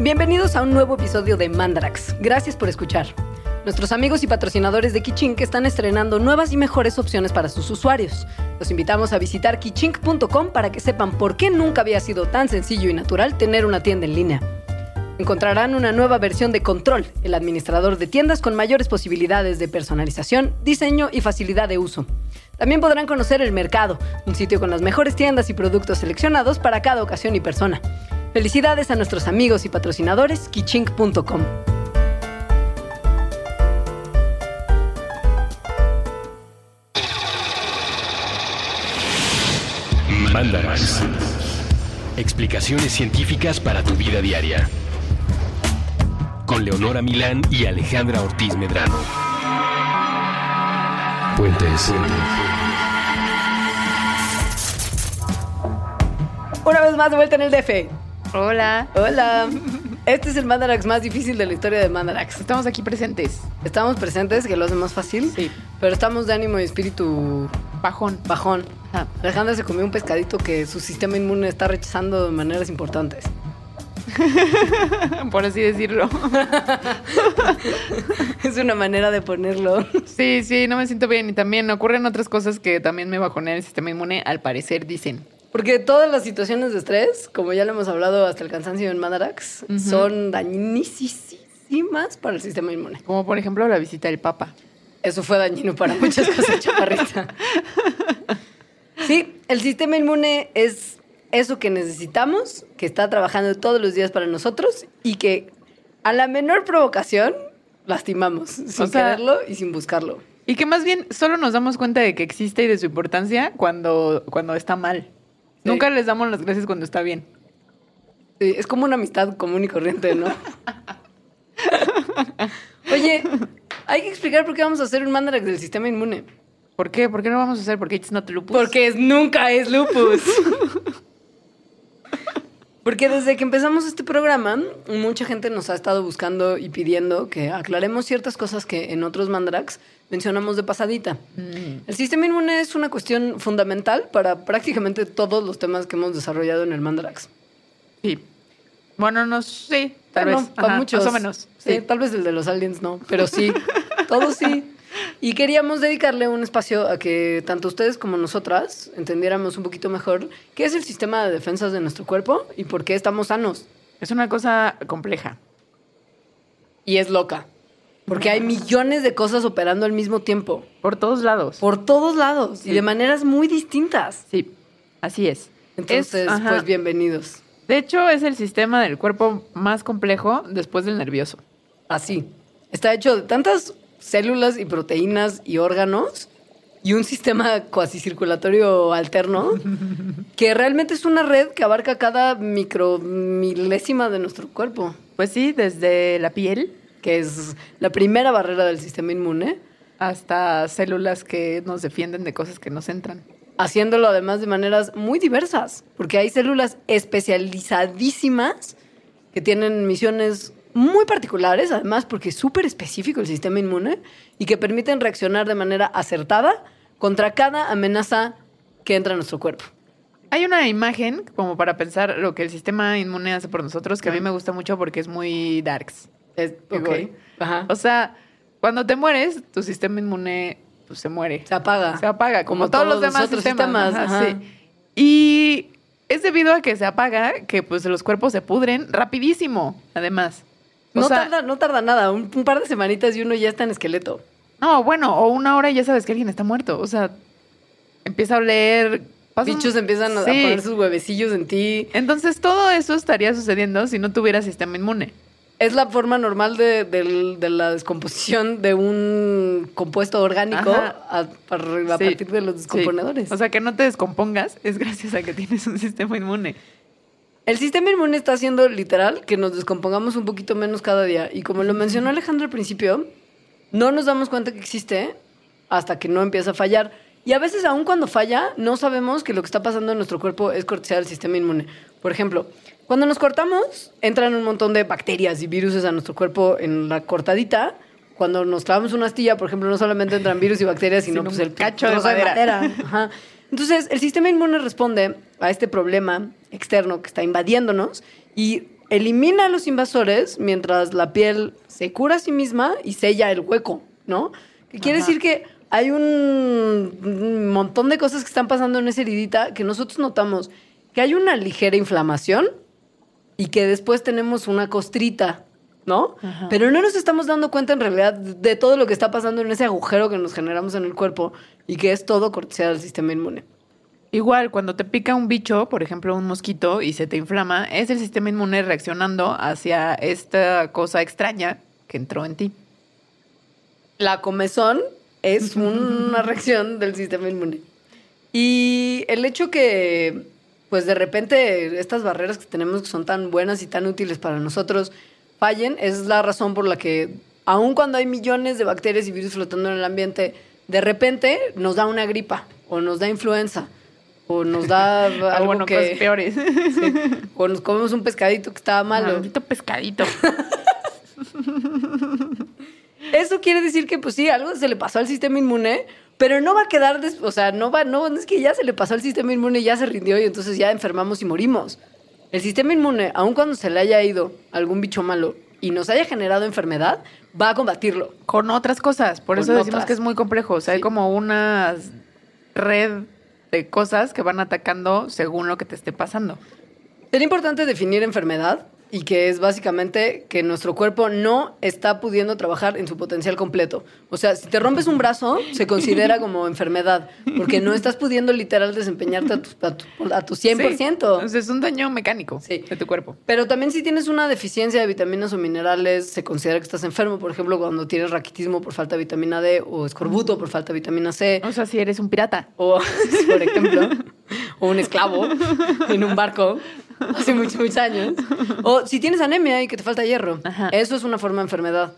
Bienvenidos a un nuevo episodio de Mandarax. Gracias por escuchar. Nuestros amigos y patrocinadores de Kichink están estrenando nuevas y mejores opciones para sus usuarios. Los invitamos a visitar kichink.com para que sepan por qué nunca había sido tan sencillo y natural tener una tienda en línea. Encontrarán una nueva versión de Control, el administrador de tiendas con mayores posibilidades de personalización, diseño y facilidad de uso. También podrán conocer el mercado, un sitio con las mejores tiendas y productos seleccionados para cada ocasión y persona. Felicidades a nuestros amigos y patrocinadores kichink.com. Mandarax. Explicaciones científicas para tu vida diaria. Con Leonora Milán y Alejandra Ortiz Medrano. Puentes. Una vez más de vuelta en el DF. Hola. Hola. Este es el Mandarax más difícil de la historia de Mandarax. Estamos aquí presentes. Estamos presentes, que lo hace más fácil. Sí. Pero estamos de ánimo y espíritu Bajón. bajón. Ajá. Alejandra se comió un pescadito que su sistema inmune está rechazando de maneras importantes. Por así decirlo. Es una manera de ponerlo. Sí, sí, no me siento bien. Y también ocurren otras cosas que también me bajonean el sistema inmune, al parecer dicen. Porque todas las situaciones de estrés, como ya lo hemos hablado hasta el cansancio en Mandarax, son dañinísimas para el sistema inmune. Como por ejemplo la visita del Papa. Eso fue dañino para muchas cosas, chaparrita. Sí, el sistema inmune es eso que necesitamos, que está trabajando todos los días para nosotros y que a la menor provocación lastimamos, sin sea- quererlo y sin buscarlo. Y que más bien solo nos damos cuenta de que existe y de su importancia cuando, cuando está mal. Sí. Nunca les damos las gracias cuando está bien. Sí, es como una amistad común y corriente, ¿no? Oye, hay que explicar por qué vamos a hacer un mandarax del sistema inmune. ¿Por qué? ¿Por qué no vamos a hacer? Porque it's not lupus. Porque es, nunca es lupus. Porque desde que empezamos este programa, mucha gente nos ha estado buscando y pidiendo que aclaremos ciertas cosas que en otros mandarax mencionamos de pasadita. Mm. El sistema inmune es una cuestión fundamental para prácticamente todos los temas que hemos desarrollado en el mandarax. Sí. Bueno, no sé. Tal vez. para Ajá, muchos. Más o menos. Sí, Sí. tal vez el de los aliens no, pero sí, todos sí. Y queríamos dedicarle un espacio a que tanto ustedes como nosotras entendiéramos un poquito mejor qué es el sistema de defensas de nuestro cuerpo y por qué estamos sanos. Es una cosa compleja. Y es loca. Porque hay millones de cosas operando al mismo tiempo, Por todos lados. por todos lados y de maneras muy distintas. Sí, así es. Entonces, Es- pues bienvenidos. De hecho, es el sistema del cuerpo más complejo después del nervioso. Así. Está hecho de tantas células y proteínas y órganos y un sistema cuasi circulatorio alterno que realmente es una red que abarca cada micromilésima de nuestro cuerpo, Pues sí, desde la piel que es la primera barrera del sistema inmune, hasta células que nos defienden de cosas que nos entran. haciéndolo además de maneras muy diversas, porque hay células especializadísimas que tienen misiones muy particulares, además porque es súper específico el sistema inmune y que permiten reaccionar de manera acertada contra cada amenaza que entra a nuestro cuerpo. Hay una imagen como para pensar lo que el sistema inmune hace por nosotros que a mí me gusta mucho porque es muy darks. Es, ¿Qué ok. voy? Ajá. O sea, cuando te mueres, tu sistema inmune pues, se muere. Se apaga. Se apaga, como, Como todos, los todos los demás sistemas. sistemas, Ajá, ajá. sí. Y es debido a que se apaga que pues los cuerpos se pudren rapidísimo, además. O No, sea, tarda, no tarda nada, un, un par de semanitas y uno ya está en esqueleto. No, bueno, o una hora y ya sabes que alguien está muerto. O sea, empieza a oler. Bichos empiezan a- poner sus huevecillos en ti. Entonces todo eso estaría sucediendo si no tuviera sistema inmune. Es la forma normal de, del- de la descomposición de un compuesto orgánico a, a- Sí. partir de los Sí. descomponedores. O sea, que no te descompongas es gracias a que tienes un sistema inmune. El sistema inmune está haciendo literal que nos descompongamos un poquito menos cada día. Y como lo mencionó Alejandro al principio, no nos damos cuenta que existe hasta que no empieza a fallar. Y a veces, aun cuando falla, no sabemos que lo que está pasando en nuestro cuerpo es cortesía del sistema inmune. Por ejemplo, cuando nos cortamos, entran un montón de bacterias y virus a nuestro cuerpo en la cortadita. Cuando nos clavamos una astilla, por ejemplo, no solamente entran virus y bacterias, sino, Sino pues el cacho de trozo madera. Ajá. Entonces, el sistema inmune responde a este problema externo que está invadiéndonos y elimina a los invasores mientras la piel se cura a sí misma y sella el hueco, ¿no? Que quiere Ajá. decir que hay un un montón de cosas que están pasando en esa heridita que nosotros notamos que hay una ligera inflamación y que después tenemos una costrita, ¿no? Ajá. Pero no nos estamos dando cuenta en realidad de todo lo que está pasando en ese agujero que nos generamos en el cuerpo y que es todo cortesía del sistema inmune. Igual, cuando te pica un bicho, por ejemplo, un mosquito, y se te inflama, es el sistema inmune reaccionando hacia esta cosa extraña que entró en ti. La comezón es una reacción del sistema inmune. Y el hecho que, pues de repente, estas barreras que tenemos que son tan buenas y tan útiles para nosotros fallen, es la razón por la que, aun cuando hay millones de bacterias y virus flotando en el ambiente, de repente nos da una gripa, o nos da influenza, o nos da Ah, algo bueno, que... cosas peores. sí, o nos comemos un pescadito que estaba malo. Maldito pescadito. Eso quiere decir que, pues sí, algo se le pasó al sistema inmune, pero no va a quedar, des- o sea, no va, no, no es que ya se le pasó al sistema inmune y ya se rindió y entonces ya enfermamos y morimos. El sistema inmune, aun cuando se le haya ido algún bicho malo y nos haya generado enfermedad, va a combatirlo. Con otras cosas. Por Con eso decimos otras. que es muy complejo. O sea, hay como una red de cosas que van atacando según lo que te esté pasando. Sería importante definir enfermedad y que es básicamente que nuestro cuerpo no está pudiendo trabajar en su potencial completo. O sea, si te rompes un brazo, se considera como enfermedad, porque no estás pudiendo literal desempeñarte a tu, a tu, a tu 100%. Sí. Entonces es un daño mecánico Sí. de tu cuerpo. Pero también si tienes una deficiencia de vitaminas o minerales, se considera que estás enfermo. Por ejemplo, cuando tienes raquitismo por falta de vitamina D o escorbuto por falta de vitamina C. O sea, si eres un pirata. O, por ejemplo, o un esclavo en un barco hace muchos, muchos años. O si tienes anemia y que te falta hierro. Ajá. Eso es una forma de enfermedad.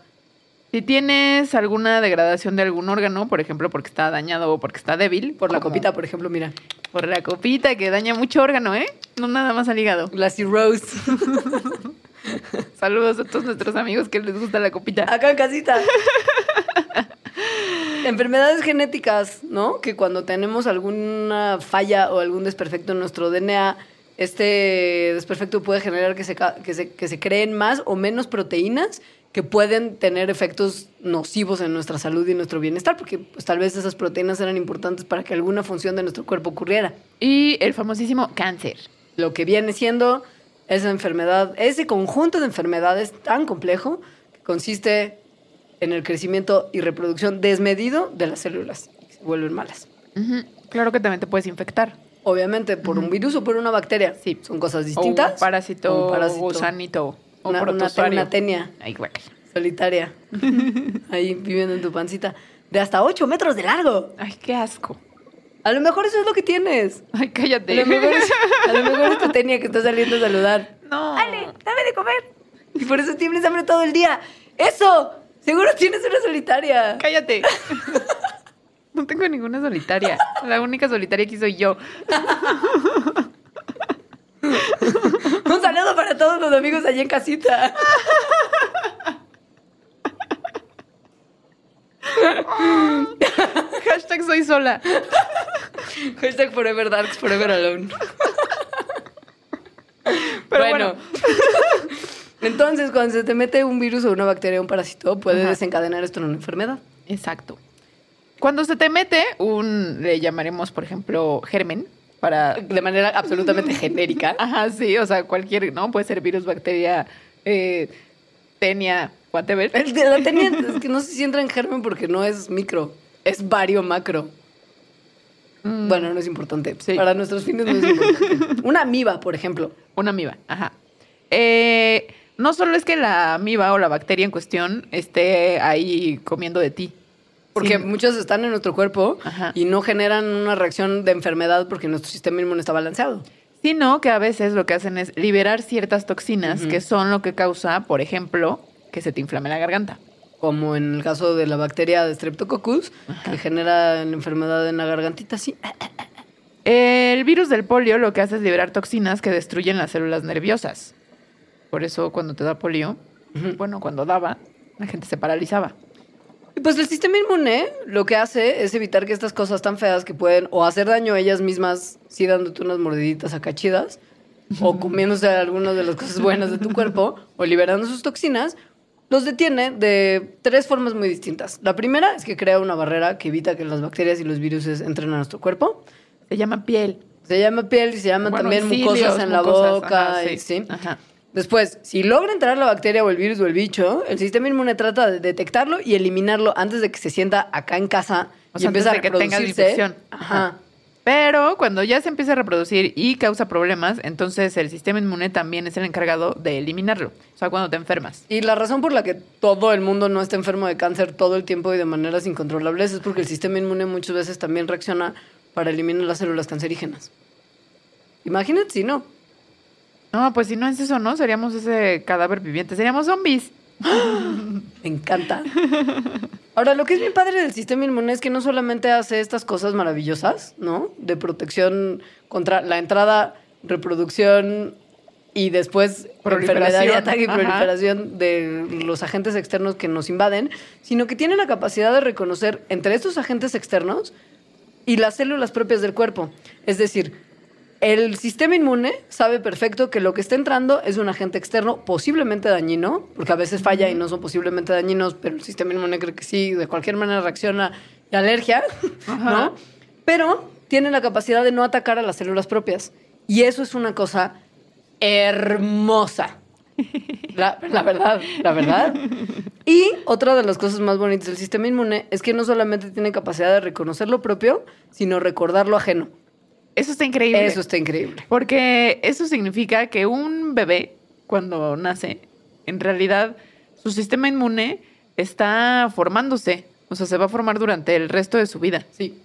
Si tienes alguna degradación de algún órgano, por ejemplo, porque está dañado o porque está débil. Por la como- copita, por ejemplo, mira. Por la copita que daña mucho órgano, ¿eh? No nada más al hígado. La cirrhosis. Saludos a todos nuestros amigos que les gusta la copita. Acá en casita. Enfermedades genéticas, ¿no? Que cuando tenemos alguna falla o algún desperfecto en nuestro DNA, este desperfecto puede generar que se, que se, que se creen más o menos proteínas que pueden tener efectos nocivos en nuestra salud y nuestro bienestar, porque pues, tal vez esas proteínas eran importantes para que alguna función de nuestro cuerpo ocurriera. Y el famosísimo cáncer. Lo que viene siendo esa enfermedad, ese conjunto de enfermedades tan complejo que consiste en el crecimiento y reproducción desmedido de las células y se vuelven malas. Ujú. Claro que también te puedes infectar. Obviamente por un virus o por una bacteria. Sí. Son cosas O distintas. un parásito, O un parásito. gusanito, o Una, una, protozoario. una tenia Ay, guácala. solitaria. ahí viviendo en tu pancita. De hasta 8 metros de largo. Ay, qué asco. A lo mejor eso es lo que tienes. Ay, A cállate. lo mejor es, a lo mejor es tu tenia que está saliendo a saludar. No. Ale, dame de comer. Y por eso tienes hambre todo el día. ¡Eso! Seguro tienes una solitaria. Cállate. No tengo ninguna solitaria. La única solitaria aquí soy yo. Un saludo para todos los amigos allá en casita. Hashtag soy sola. Hashtag Forever Darks, Forever Alone. Pero bueno. Entonces, cuando se te mete un virus o una bacteria o un parásito, puede Ajá. desencadenar esto en una enfermedad. Exacto. Cuando se te mete un, le llamaremos, por ejemplo, germen, para... De manera absolutamente genérica. Ajá, sí, o sea, cualquier, ¿no? Puede ser virus, bacteria, eh, tenia, whatever. El de la tenia es que no sé si entra en germen porque no es micro, es vario macro. Mm, Bueno, no es importante. Sí. Para nuestros fines no es importante. Una amiba, por ejemplo. Una amiba, ajá. Eh, no solo es que la amiba o la bacteria en cuestión esté ahí comiendo de ti. Porque Sí. muchos están en nuestro cuerpo Ajá. y no generan una reacción de enfermedad porque nuestro sistema inmune está balanceado. Sino que a veces lo que hacen es liberar ciertas toxinas que son lo que causa, por ejemplo, que se te inflame la garganta. Como en el caso de la bacteria de Streptococcus, que genera la enfermedad en la gargantita, sí. El virus del polio lo que hace es liberar toxinas que destruyen las células nerviosas. Por eso cuando te da polio, bueno, cuando daba, la gente se paralizaba. Y Pues el sistema inmune lo que hace es evitar que estas cosas tan feas que pueden o hacer daño a ellas mismas, sí dándote unas mordiditas acá chidas, o comiéndose algunas de las cosas buenas de tu cuerpo, o liberando sus toxinas, los detiene de tres formas muy distintas. La primera es que crea una barrera que evita que las bacterias y los virus entren a nuestro cuerpo. Se llama piel. Se llama piel y se llaman Bueno, también cilios, mucosas en la boca. ajá, y- sí. Ajá. Después, si logra entrar la bacteria o el virus o el bicho, el sistema inmune trata de detectarlo y eliminarlo antes de que se sienta acá en casa O y sea, empiece a antes de que tenga infección. Ajá. Pero cuando ya se empieza a reproducir y causa problemas, entonces el sistema inmune también es el encargado de eliminarlo. O sea, cuando te enfermas. Y la razón por la que todo el mundo no está enfermo de cáncer todo el tiempo y de maneras incontrolables es porque el sistema inmune muchas veces también reacciona para eliminar las células cancerígenas. Imagínate si no. No, pues si no es eso, ¿no? Seríamos ese cadáver viviente. Seríamos zombies. Me encanta. Ahora, lo que es bien padre del sistema inmune es que no solamente hace estas cosas maravillosas, ¿no? De protección contra la entrada, reproducción y después enfermedad y ataque y proliferación de los agentes externos que nos invaden, sino que tiene la capacidad de reconocer entre estos agentes externos y las células propias del cuerpo. Es decir, el sistema inmune sabe perfecto que lo que está entrando es un agente externo posiblemente dañino, porque a veces falla y no son posiblemente dañinos, pero el sistema inmune cree que sí, de cualquier manera reacciona y alergia, Ajá. ¿no? Pero tiene la capacidad de no atacar a las células propias. Y eso es una cosa hermosa. La, la verdad, la verdad. Y otra de las cosas más bonitas del sistema inmune es que no solamente tiene capacidad de reconocer lo propio, sino recordar lo ajeno. Eso está increíble. Eso está increíble. Porque eso significa que un bebé, cuando nace, en realidad su sistema inmune está formándose. O sea, se va a formar durante el resto de su vida. Sí.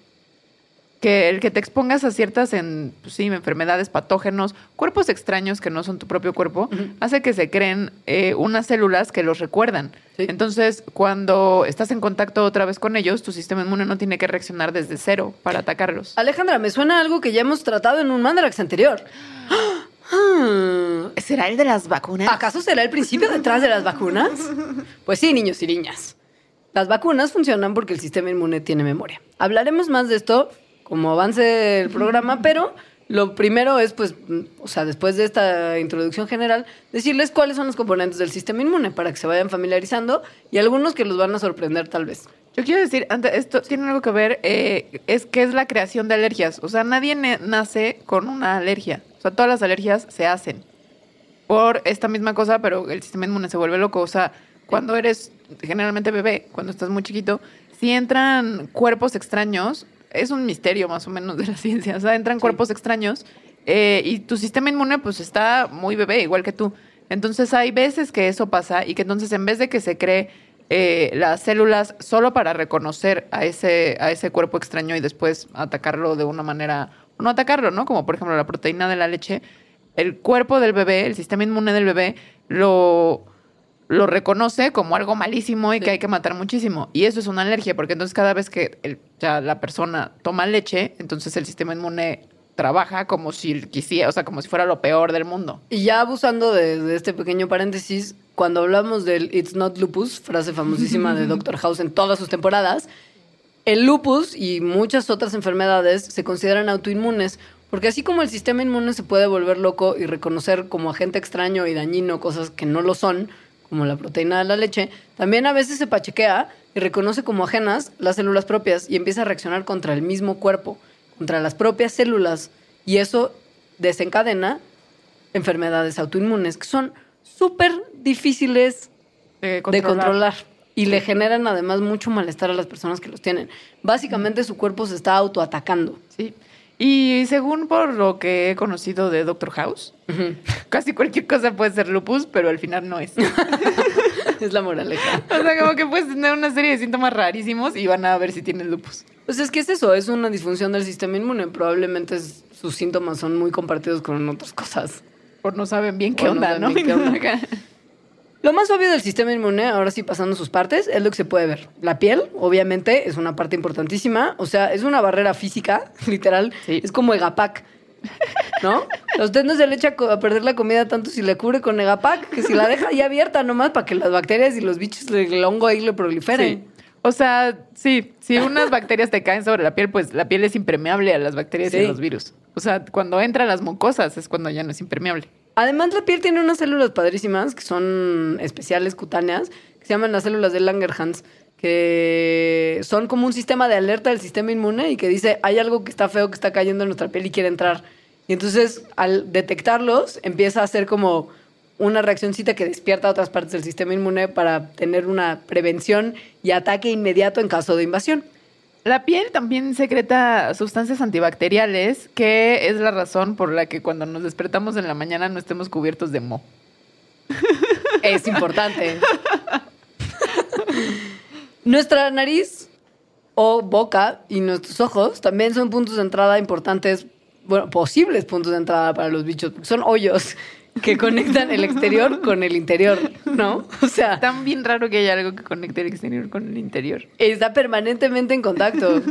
Que el que te expongas a ciertas en, pues sí, enfermedades, patógenos, cuerpos extraños que no son tu propio cuerpo, hace que se creen eh, unas células que los recuerdan. Sí. Entonces, cuando estás en contacto otra vez con ellos, tu sistema inmune no tiene que reaccionar desde cero para atacarlos. Alejandra, me suena algo que ya hemos tratado en un Mandarax anterior. Ah, ¿Será el de las vacunas? ¿Acaso será el principio detrás de las vacunas? Pues sí, niños y niñas. Las vacunas funcionan porque el sistema inmune tiene memoria. Hablaremos más de esto como avance el programa, pero lo primero es, pues, o sea, después de esta introducción general, decirles cuáles son los componentes del sistema inmune para que se vayan familiarizando y algunos que los van a sorprender tal vez. Yo quiero decir, antes, esto tiene algo que ver, eh, es que es la creación de alergias. O sea, nadie nace con una alergia. O sea, todas las alergias se hacen por esta misma cosa, pero el sistema inmune se vuelve loco. O sea, cuando eres generalmente bebé, cuando estás muy chiquito, si entran cuerpos extraños, es un misterio más o menos de la ciencia. O sea, entran cuerpos extraños eh, y tu sistema inmune pues está muy bebé, igual que tú. Entonces hay veces que eso pasa y que entonces en vez de que se cree eh, las células solo para reconocer a ese, a ese cuerpo extraño y después atacarlo de una manera, no atacarlo, ¿no? Como por ejemplo la proteína de la leche, el cuerpo del bebé, el sistema inmune del bebé, lo, lo reconoce como algo malísimo y Sí. que hay que matar muchísimo. Y eso es una alergia, porque entonces cada vez que el- ya la persona toma leche, entonces el sistema inmune trabaja como si quisiera, o sea, como si fuera lo peor del mundo. Y ya abusando de, de este pequeño paréntesis, cuando hablamos del It's not lupus, frase famosísima de Dr. House en todas sus temporadas, el lupus y muchas otras enfermedades se consideran autoinmunes, porque así como el sistema inmune se puede volver loco y reconocer como agente extraño y dañino cosas que no lo son, como la proteína de la leche, también a veces se pachequea y reconoce como ajenas las células propias y empieza a reaccionar contra el mismo cuerpo, contra las propias células, y eso desencadena enfermedades autoinmunes que son súper difíciles De de controlar y le generan además mucho malestar a las personas que los tienen. Básicamente su cuerpo se está autoatacando. Sí. Y según por lo que he conocido de Doctor House, casi cualquier cosa puede ser lupus, pero al final no es. es la moraleja. O sea, como que puedes tener una serie de síntomas rarísimos y van a ver si tienes lupus. Pues es que es eso, es una disfunción del sistema inmune. Probablemente es- sus síntomas son muy compartidos con otras cosas. O no saben bien qué O onda, ¿no? bien qué onda. Lo más obvio del sistema inmune, ahora sí pasando sus partes, es lo que se puede ver. La piel, obviamente, es una parte importantísima. O sea, es una barrera física, literal. Sí. Es como Egapac. ¿No? A usted no se le echa a perder la comida tanto si le cubre con Egapac que si la deja ahí abierta nomás para que las bacterias y los bichos, el hongo ahí le proliferen. Sí. O sea, sí, si unas bacterias te caen sobre la piel, pues la piel es impermeable a las bacterias y a los virus. O sea, cuando entran las mucosas es cuando ya no es impermeable. Además, la piel tiene unas células padrísimas que son especiales cutáneas, que se llaman las células de Langerhans, que son como un sistema de alerta del sistema inmune y que dice, hay algo que está feo que está cayendo en nuestra piel y quiere entrar. Y entonces, al detectarlos, empieza a hacer como una reaccioncita que despierta a otras partes del sistema inmune para tener una prevención y ataque inmediato en caso de invasión. La piel también secreta sustancias antibacteriales, que es la razón por la que cuando nos despertamos en la mañana no estemos cubiertos de moho. Es importante. Nuestra nariz o boca y nuestros ojos también son puntos de entrada importantes, bueno, posibles puntos de entrada para los bichos. porque Son hoyos que conectan el exterior con el interior, ¿no? O sea, Tan bien raro que haya algo que conecte el exterior con el interior. está permanentemente en contacto.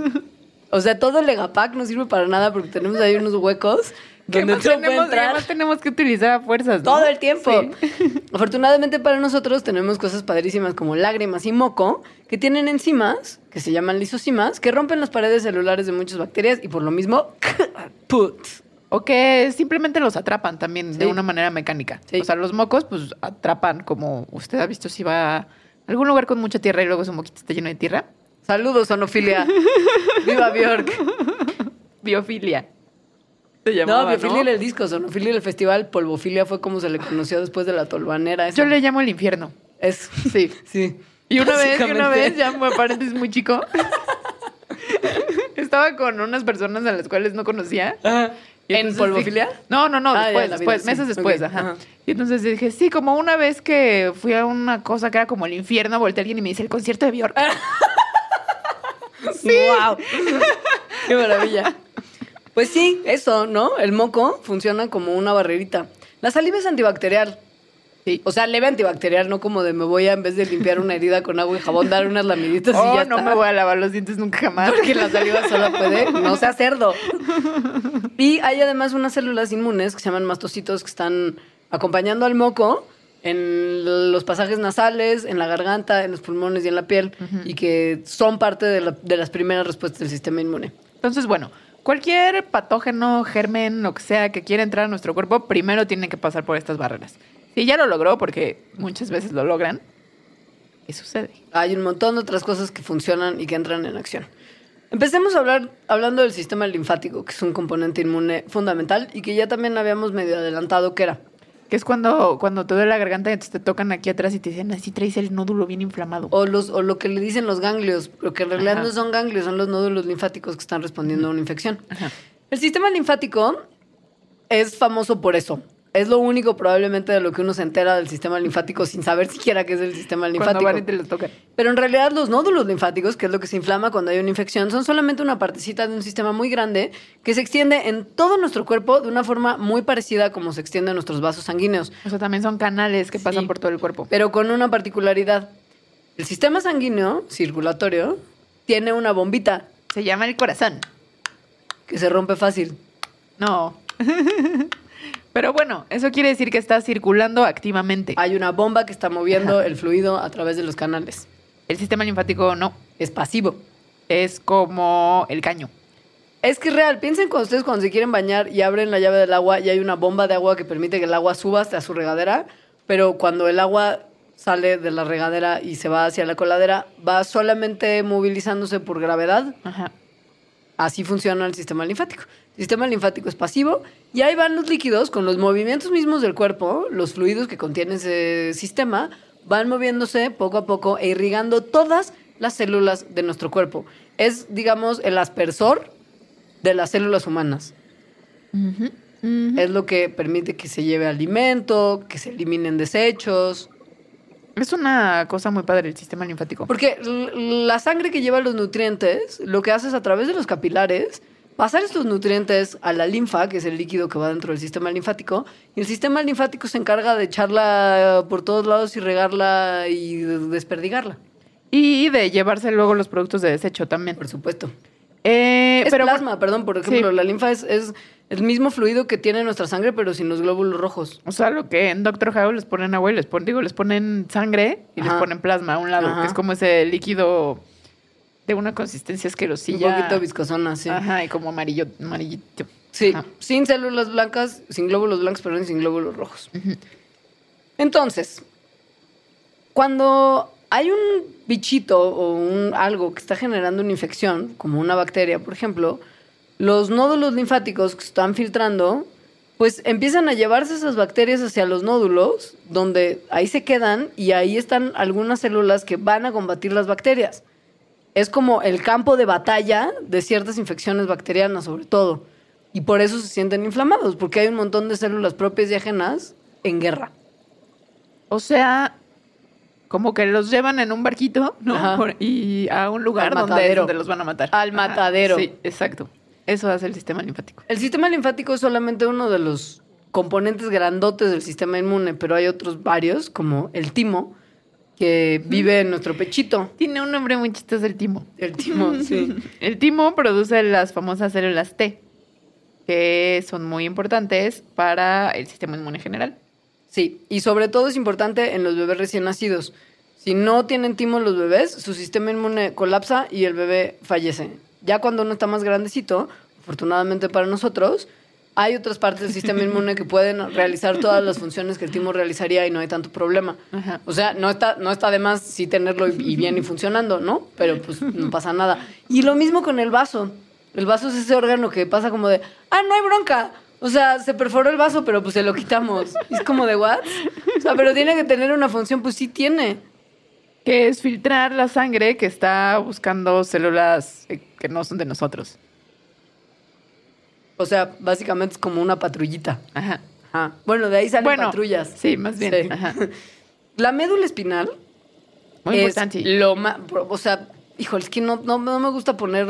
O sea, todo el Legapac no sirve para nada porque tenemos ahí unos huecos donde todo tenemos, además tenemos que utilizar a fuerzas. ¿no? Todo el tiempo. Sí. Afortunadamente para nosotros tenemos cosas padrísimas como lágrimas y moco que tienen enzimas que se llaman lisosimas que rompen las paredes celulares de muchas bacterias y por lo mismo put. O que simplemente los atrapan también de una manera mecánica. Sí. O sea, los mocos, pues atrapan, como usted ha visto si va a algún lugar con mucha tierra y luego su moquito está lleno de tierra. Saludos, sonofilia. Viva Bjork. Biofilia. Se No, llamaba, biofilia era el disco, sonofilia era el festival, polvofilia fue como se le conoció después de la tolvanera. esa. Yo le llamo el infierno. Es, Sí. sí. Y una vez, y una vez, ya me paréntesis muy chico, estaba con unas personas a las cuales no conocía. Ajá. ¿En polvofilia? dije- no, no, no, Ah, después, vida, después, sí. meses después, ajá. ajá. Y entonces dije, sí, como una vez que fui a una cosa que era como el infierno, volteé a alguien y me dice el concierto de Bjork. ¡Wow! ¡Qué maravilla! Pues sí, eso, ¿no? El moco funciona como una barrerita. La saliva es antibacterial. Sí. O sea, leve antibacterial, no como de me voy a, en vez de limpiar una herida con agua y jabón, dar unas lamiditas y oh, ya no está. me voy a lavar los dientes nunca jamás. Porque la saliva sola puede, no sea cerdo. Y hay además unas células inmunes que se llaman mastocitos que están acompañando al moco en los pasajes nasales, en la garganta, en los pulmones y en la piel, y que son parte de, la- de las primeras respuestas del sistema inmune. Entonces, bueno, cualquier patógeno, germen, lo que sea que quiera entrar a nuestro cuerpo, primero tiene que pasar por estas barreras. Si ya lo logró, porque muchas veces lo logran, ¿qué sucede? Hay un montón de otras cosas que funcionan y que entran en acción. Empecemos a hablar hablando del sistema linfático, que es un componente inmune fundamental y que ya también habíamos medio adelantado que era. Que es cuando, cuando te duele la garganta y te tocan aquí atrás y te dicen, así traes el nódulo bien inflamado. O, los, o lo que le dicen los ganglios, pero que en realidad Ajá. no son ganglios, son los nódulos linfáticos que están respondiendo a una infección. Ajá. El sistema linfático es famoso por eso. Es lo único probablemente de lo que uno se entera del sistema linfático sin saber siquiera qué es el sistema linfático. van y te lo tocan. Pero en realidad los nódulos linfáticos, que es lo que se inflama cuando hay una infección, son solamente una partecita de un sistema muy grande que se extiende en todo nuestro cuerpo de una forma muy parecida a como se extienden nuestros vasos sanguíneos, O sea, también son canales que pasan por todo el cuerpo. pero con una particularidad. El sistema sanguíneo circulatorio tiene una bombita Se llama el corazón. que se rompe fácil. No. Pero bueno, eso quiere decir que está circulando activamente. Hay una bomba que está moviendo el fluido a través de los canales. El sistema linfático no. Es pasivo. Es como el caño. Es que es real. Piensen cuando ustedes cuando se quieren bañar y abren la llave del agua y hay una bomba de agua que permite que el agua suba hasta su regadera, pero cuando el agua sale de la regadera y se va hacia la coladera, va solamente movilizándose por gravedad. Ajá. Así funciona el sistema linfático. Sistema linfático es pasivo y ahí van los líquidos con los movimientos mismos del cuerpo, los fluidos que contiene ese sistema, van moviéndose poco a poco e irrigando todas las células de nuestro cuerpo. Es, digamos, el aspersor de las células humanas. Es lo que permite que se lleve alimento, que se eliminen desechos. Es una cosa muy padre el sistema linfático. Porque la sangre que lleva los nutrientes, lo que hace es a través de los capilares, pasar estos nutrientes a la linfa, que es el líquido que va dentro del sistema linfático, y el sistema linfático se encarga de echarla por todos lados y regarla y de- desperdigarla, Y de llevarse luego los productos de desecho también. por supuesto. Eh, Es pero plasma, perdón, por ejemplo, Sí. la linfa es, es el mismo fluido que tiene nuestra sangre, pero sin los glóbulos rojos. O sea, lo que en Doctor House les ponen agua y les ponen, digo, les ponen sangre y les ponen plasma a un lado, Ajá. que es como ese líquido de una consistencia asquerosilla. Un poquito viscosona, sí. Ajá, y como amarillo, amarillito. Sí, Ajá. sin células blancas, sin glóbulos blancos, perdón, sin glóbulos rojos. Entonces, cuando hay un bichito o un algo que está generando una infección, como una bacteria, por ejemplo, los nódulos linfáticos que están filtrando, pues empiezan a llevarse esas bacterias hacia los nódulos, donde ahí se quedan y ahí están algunas células que van a combatir las bacterias. Es como el campo de batalla de ciertas infecciones bacterianas, sobre todo. Y por eso se sienten inflamados, porque hay un montón de células propias y ajenas en guerra. O sea, como que los llevan en un barquito, ¿no? Ajá. Por- y a un lugar donde, los van a matar. Al Ajá. matadero. Sí, exacto. Eso hace el sistema linfático. El sistema linfático es solamente uno de los componentes grandotes del sistema inmune, pero hay otros varios, como el timo, que vive en nuestro pechito. Tiene un nombre muy chistoso el timo. El timo, sí. El timo produce las famosas células T, que son muy importantes para el sistema inmune general. Sí, y sobre todo es importante en los bebés recién nacidos. Si no tienen timo los bebés, su sistema inmune colapsa y el bebé fallece. Ya cuando uno está más grandecito, afortunadamente para nosotros, hay otras partes del sistema inmune que pueden realizar todas las funciones que el timo realizaría y no hay tanto problema. Ajá. O sea, no está, no está de más sí tenerlo y, bien y funcionando, ¿no? Pero pues no pasa nada. Y lo mismo con el vaso. El vaso es ese órgano que pasa como de, ah, no hay bronca. O sea, se perforó el vaso, pero pues se lo quitamos. Es como de, ¿what? O sea, pero tiene que tener una función, pues sí tiene. Que es filtrar la sangre que está buscando células eh, que no son de nosotros. O sea, básicamente es como una patrullita. Ajá. Ajá. Bueno, de ahí salen Bueno, patrullas. sí, más bien. Sí. Ajá. La médula espinal Muy es importante. lo más, o sea, híjole, es que no, no, no me gusta poner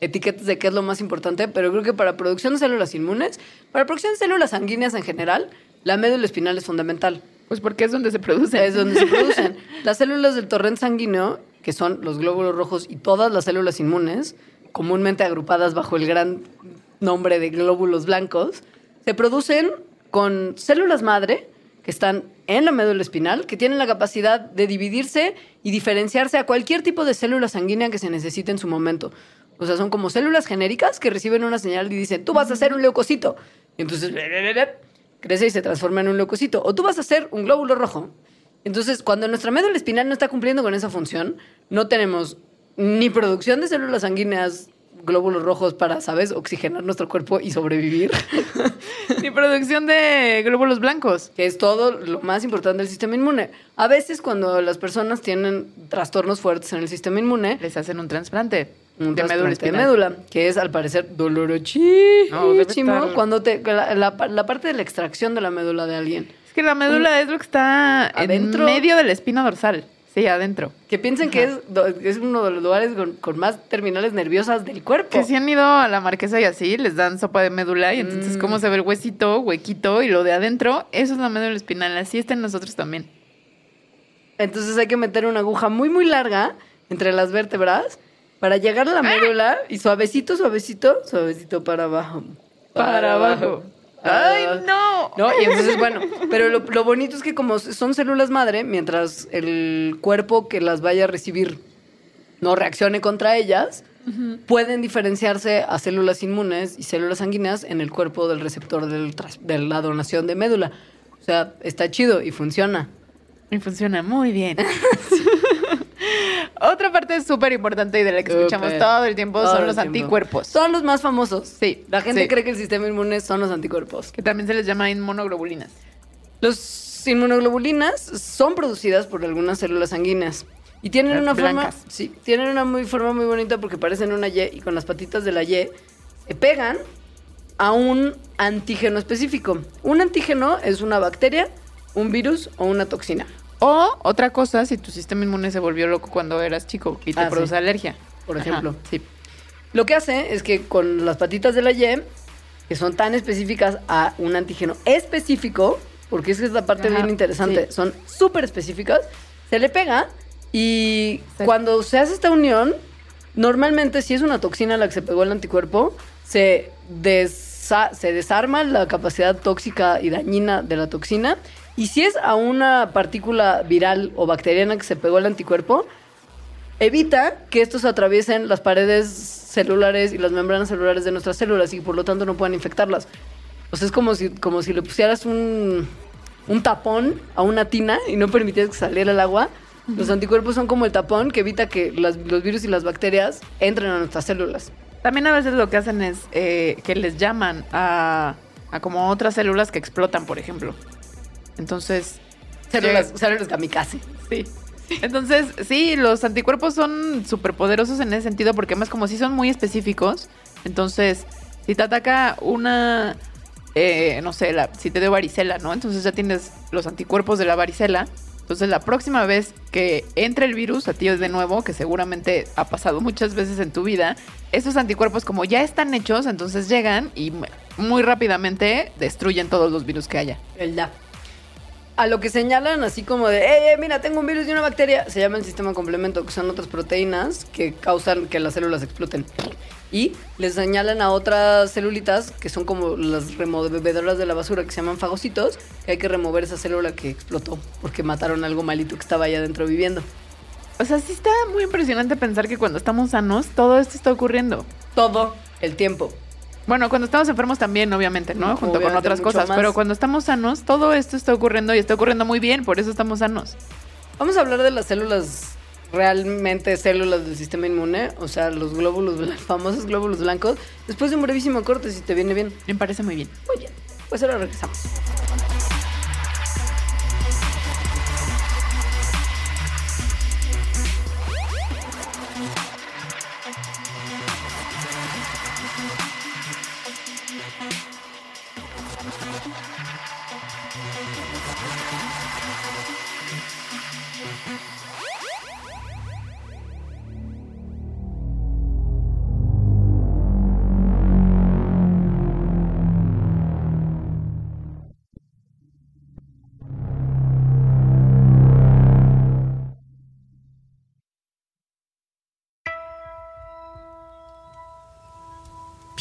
etiquetas de qué es lo más importante, pero creo que para producción de células inmunes, para producción de células sanguíneas en general, la médula espinal es fundamental. Pues porque es donde se produce. Es donde se producen las células del torrente sanguíneo, que son los glóbulos rojos y todas las células inmunes, comúnmente agrupadas bajo el gran nombre de glóbulos blancos, se producen con células madre que están en la médula espinal, que tienen la capacidad de dividirse y diferenciarse a cualquier tipo de célula sanguínea que se necesite en su momento. O sea, son como células genéricas que reciben una señal y dicen, tú vas a ser un leucocito. Y entonces crece y se transforma en un leucocito. O tú vas a ser un glóbulo rojo. Entonces, cuando nuestra médula espinal no está cumpliendo con esa función, no tenemos ni producción de células sanguíneas, glóbulos rojos para, ¿sabes?, oxigenar nuestro cuerpo y sobrevivir, Ni producción de glóbulos blancos. que es todo lo más importante del sistema inmune. A veces, cuando las personas tienen trastornos fuertes en el sistema inmune, Les hacen un trasplante un de médula de médula, que es al parecer No, dolorosísimo estar- cuando te la, la- la parte de la extracción de la médula de alguien. Es que la médula es lo que está Adentro. en medio de la espina dorsal. Sí, adentro. Que piensen que es, es uno de los lugares con, con más terminales nerviosas del cuerpo. Que si han ido a la marquesa y así, les dan sopa de médula y entonces Mm. cómo se ve el huesito, huequito y lo de adentro, eso es la médula espinal. Así está en nosotros también. Entonces hay que meter una aguja muy, muy larga entre las vértebras para llegar a la médula y suavecito, suavecito, suavecito para abajo. Para abajo. ¡Ay, no! No, y entonces, bueno, pero lo, lo bonito es que como son células madre, mientras el cuerpo que las vaya a recibir no reaccione contra ellas, pueden diferenciarse a células inmunes y células sanguíneas en el cuerpo del receptor del de la donación de médula. O sea, está chido y funciona. Y funciona muy bien. Otra parte súper importante y de la que escuchamos todo el tiempo Todo son el los tiempo. anticuerpos. Son los más famosos. Sí, La gente sí. cree que el sistema inmune son los anticuerpos. Que también se les llama inmunoglobulinas. Los inmunoglobulinas son producidas por algunas células sanguíneas. Y tienen Las una blancas. forma, sí, tienen una muy forma muy bonita porque parecen una Y y con las patitas de la Y se pegan a un antígeno específico. Un antígeno es una bacteria, un virus o una toxina, O otra cosa, si tu sistema inmune se volvió loco cuando eras chico y te Ah, produce sí. alergia. por Ajá, ejemplo. sí. Lo que hace es que con las patitas de la Y, que son tan específicas a un antígeno específico, porque esa es la parte Ajá, bien interesante, sí. son súper específicas, se le pega y Sí. cuando se hace esta unión, normalmente si es una toxina la que se pegó el anticuerpo, se, desa- se desarma la capacidad tóxica y dañina de la toxina. Y si es a una partícula viral o bacteriana que se pegó el anticuerpo, evita que estos atraviesen las paredes celulares y las membranas celulares de nuestras células y por lo tanto no puedan infectarlas. O sea, es como si, como si le pusieras un, un tapón a una tina y no permitieras que saliera el agua. Los anticuerpos son como el tapón que evita que las- los virus y las bacterias entren a nuestras células. También a veces lo que hacen es eh, que les llaman a, a como otras células que explotan, por ejemplo. Entonces, Células, llega- células kamikaze. Sí. Entonces, sí, los anticuerpos son súper poderosos en ese sentido porque además como si son muy específicos, entonces si te ataca una, eh, no sé, la- si te dio varicela, ¿no? Entonces ya tienes los anticuerpos de la varicela. Entonces la próxima vez que entre el virus a ti de nuevo, que seguramente ha pasado muchas veces en tu vida, esos anticuerpos como ya están hechos, entonces llegan y muy rápidamente destruyen todos los virus que haya. ¿Verdad? A lo que señalan así como de, eh, eh, mira, tengo un virus y una bacteria, se llama el sistema complemento, que son otras proteínas que causan que las células exploten. Y les señalan a otras celulitas, que son como las removedoras de la basura, que se llaman fagocitos, que hay que remover esa célula que explotó, porque mataron algo malito que estaba allá adentro viviendo. O sea, sí está muy impresionante pensar que cuando estamos sanos, todo esto está ocurriendo. Todo el tiempo. Bueno, cuando estamos enfermos también, obviamente, ¿no? Junto con otras cosas. más. Pero cuando estamos sanos, todo esto está ocurriendo y está ocurriendo muy bien, por eso estamos sanos. Vamos a hablar de las células, realmente células del sistema inmune, o sea, los glóbulos, blan- famosos glóbulos blancos, después de un brevísimo corte, si te viene bien. Me parece muy bien. Muy bien, pues ahora regresamos.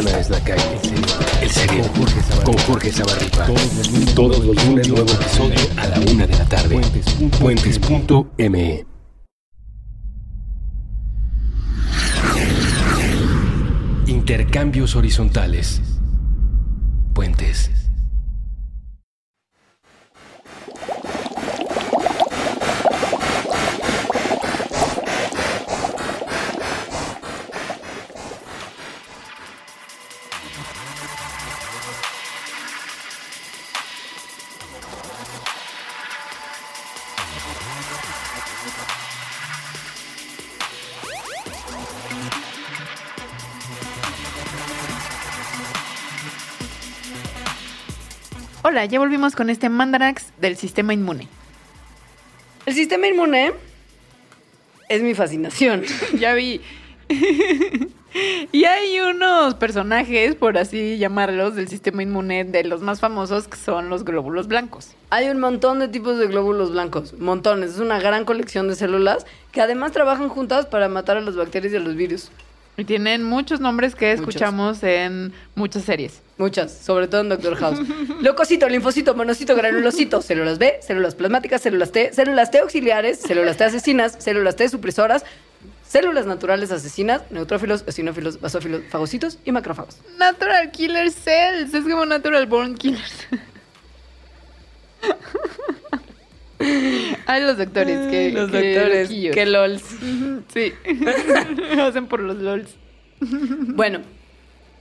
Urbana es la calle. El cerebro. Con Jorge Zabarripa. Todos los lunes nuevo episodio a la una de la tarde. Puentes.me. Intercambios horizontales. Hola, ya volvimos con este Mandarax del sistema inmune. El sistema inmune es mi fascinación. ya vi. y hay unos personajes, por así llamarlos, del sistema inmune de los más famosos que son los glóbulos blancos. Hay un montón de tipos de glóbulos blancos, montones. Es una gran colección de células que además trabajan juntas para matar a las bacterias y a los virus. Y tienen muchos nombres que Muchos. escuchamos en muchas series. Muchas, sobre todo en Doctor House. Leucocito, linfocito, monocito, granulocito, células B, células plasmáticas, células T, células T auxiliares, células T asesinas, células T supresoras, células naturales asesinas, neutrófilos, eosinófilos, basófilos, fagocitos y macrófagos. Natural Killer Cells, es como Natural Born Killers. Hay los doctores que. Los que doctores, loquillos. que lols. Sí. Hacen por los LOLs. Bueno,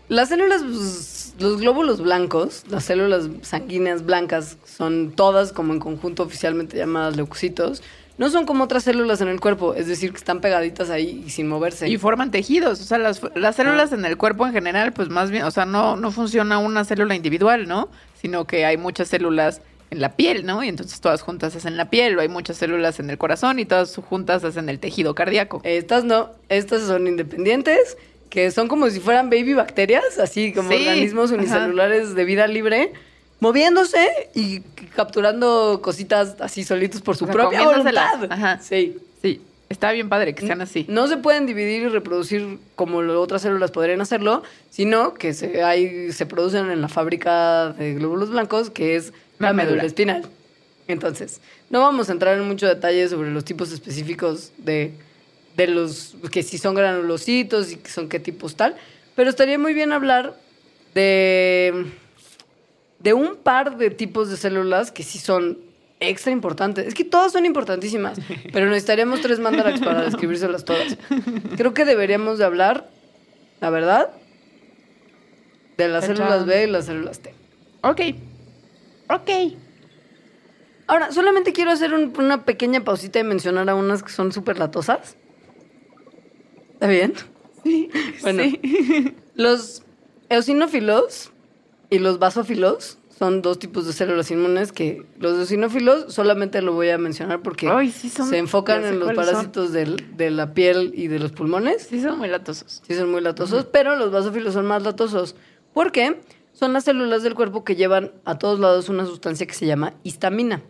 las células, pues, los glóbulos blancos, las células sanguíneas blancas, son todas como en conjunto oficialmente llamadas leucocitos. No son como otras células en el cuerpo, es decir, que están pegaditas ahí y sin moverse. Y forman tejidos. O sea, las, las células en el cuerpo en general, pues más bien, o sea, no, no funciona una célula individual, ¿no? Sino que hay muchas células en la piel, ¿no? Y entonces todas juntas hacen la piel, o hay muchas células en el corazón y todas juntas hacen el tejido cardíaco. Estas no, estas son independientes, que son como si fueran baby bacterias, así como Sí, organismos ajá. unicelulares de vida libre, moviéndose y capturando cositas así solitos por su O sea, propia voluntad. Ajá. Sí. Sí, está bien padre que sean así. No se pueden dividir y reproducir como lo- otras células podrían hacerlo, sino que se, hay, se producen en la fábrica de glóbulos blancos, que es la, La médula. espinal. Entonces, no vamos a entrar en mucho detalle sobre los tipos específicos de, de los que si son granulocitos y que son qué tipos tal, pero estaría muy bien hablar de, de un par de tipos de células que sí son extra importantes. Es que todas son importantísimas, pero necesitaríamos tres mandarax para describírselas todas. Creo que deberíamos de hablar, la verdad, de las células B y las células T. Ok. Ok. Ahora, solamente quiero hacer un- una pequeña pausita y mencionar a unas que son súper latosas. ¿Está bien? Sí. Bueno. Sí. Los eosinófilos y los basófilos son dos tipos de células inmunes que los eosinófilos solamente lo voy a mencionar porque Ay, sí son- se enfocan ya sé en los cuáles son. parásitos del- de la piel y de los pulmones. Sí, son muy latosos. Sí, son muy latosos, pero los basófilos son más latosos. ¿Por qué? Son las células del cuerpo que llevan a todos lados una sustancia que se llama histamina.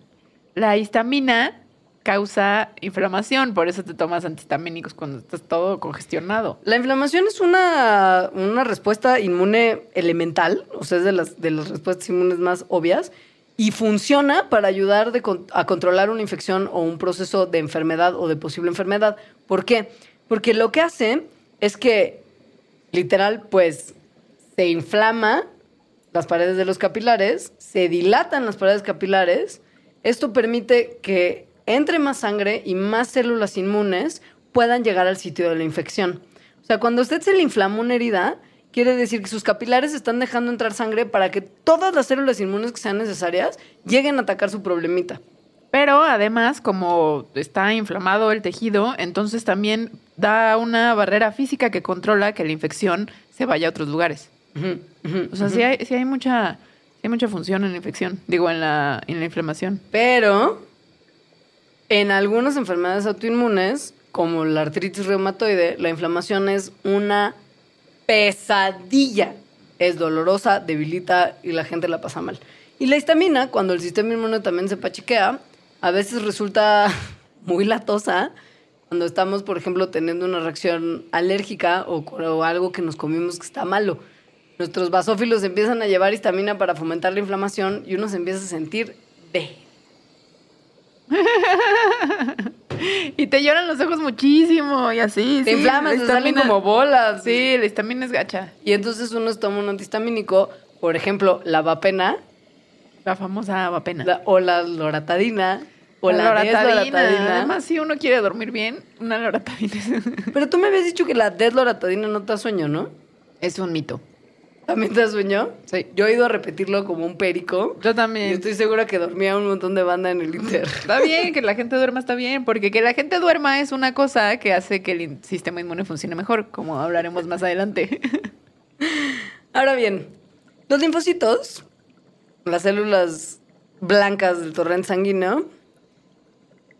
La histamina causa inflamación, por eso te tomas antihistamínicos cuando estás todo congestionado. La inflamación es una, una respuesta inmune elemental, o sea, es de las, de las respuestas inmunes más obvias, y funciona para ayudar de a controlar una infección o un proceso de enfermedad o de posible enfermedad. ¿Por qué? Porque lo que hace es que, literal, pues, se inflama las paredes de los capilares, se dilatan las paredes capilares, esto permite que entre más sangre y más células inmunes puedan llegar al sitio de la infección. O sea, cuando usted se le inflama una herida, quiere decir que sus capilares están dejando entrar sangre para que todas las células inmunes que sean necesarias lleguen a atacar su problemita. Pero además, como está inflamado el tejido, entonces también da una barrera física que controla que la infección se vaya a otros lugares. O sea, sí hay, sí hay mucha, hay mucha función en la infección, digo, en la, en la inflamación. Pero en algunas enfermedades autoinmunes, como la artritis reumatoide, la inflamación es una pesadilla. Es dolorosa, debilita y la gente la pasa mal. Y la histamina, cuando el sistema inmune también se pachiquea, a veces resulta muy latosa cuando estamos, por ejemplo, teniendo una reacción alérgica o algo que nos comimos que está malo. Nuestros basófilos empiezan a llevar histamina para fomentar la inflamación y uno se empieza a sentir de Y te lloran los ojos muchísimo y así. Te sí, inflamas, la te salen como bolas. Sí, la histamina es gacha. Y entonces uno toma un antihistamínico, por ejemplo, la vapena La famosa vapena. la- o la loratadina o la, loratadina. desloratadina. Además, si uno quiere dormir bien, una loratadina Pero tú me habías dicho que la desloratadina no te da sueño, ¿no? es un mito. ¿También te sueño? Sí. Yo he ido a repetirlo como un perico. Yo Y también. estoy segura que dormía un montón de banda en el Inter. Está bien, que la gente duerma está bien, porque que la gente duerma es una cosa que hace que el sistema inmune funcione mejor, como hablaremos más adelante. Ahora bien, los linfocitos las células blancas del torrente sanguíneo,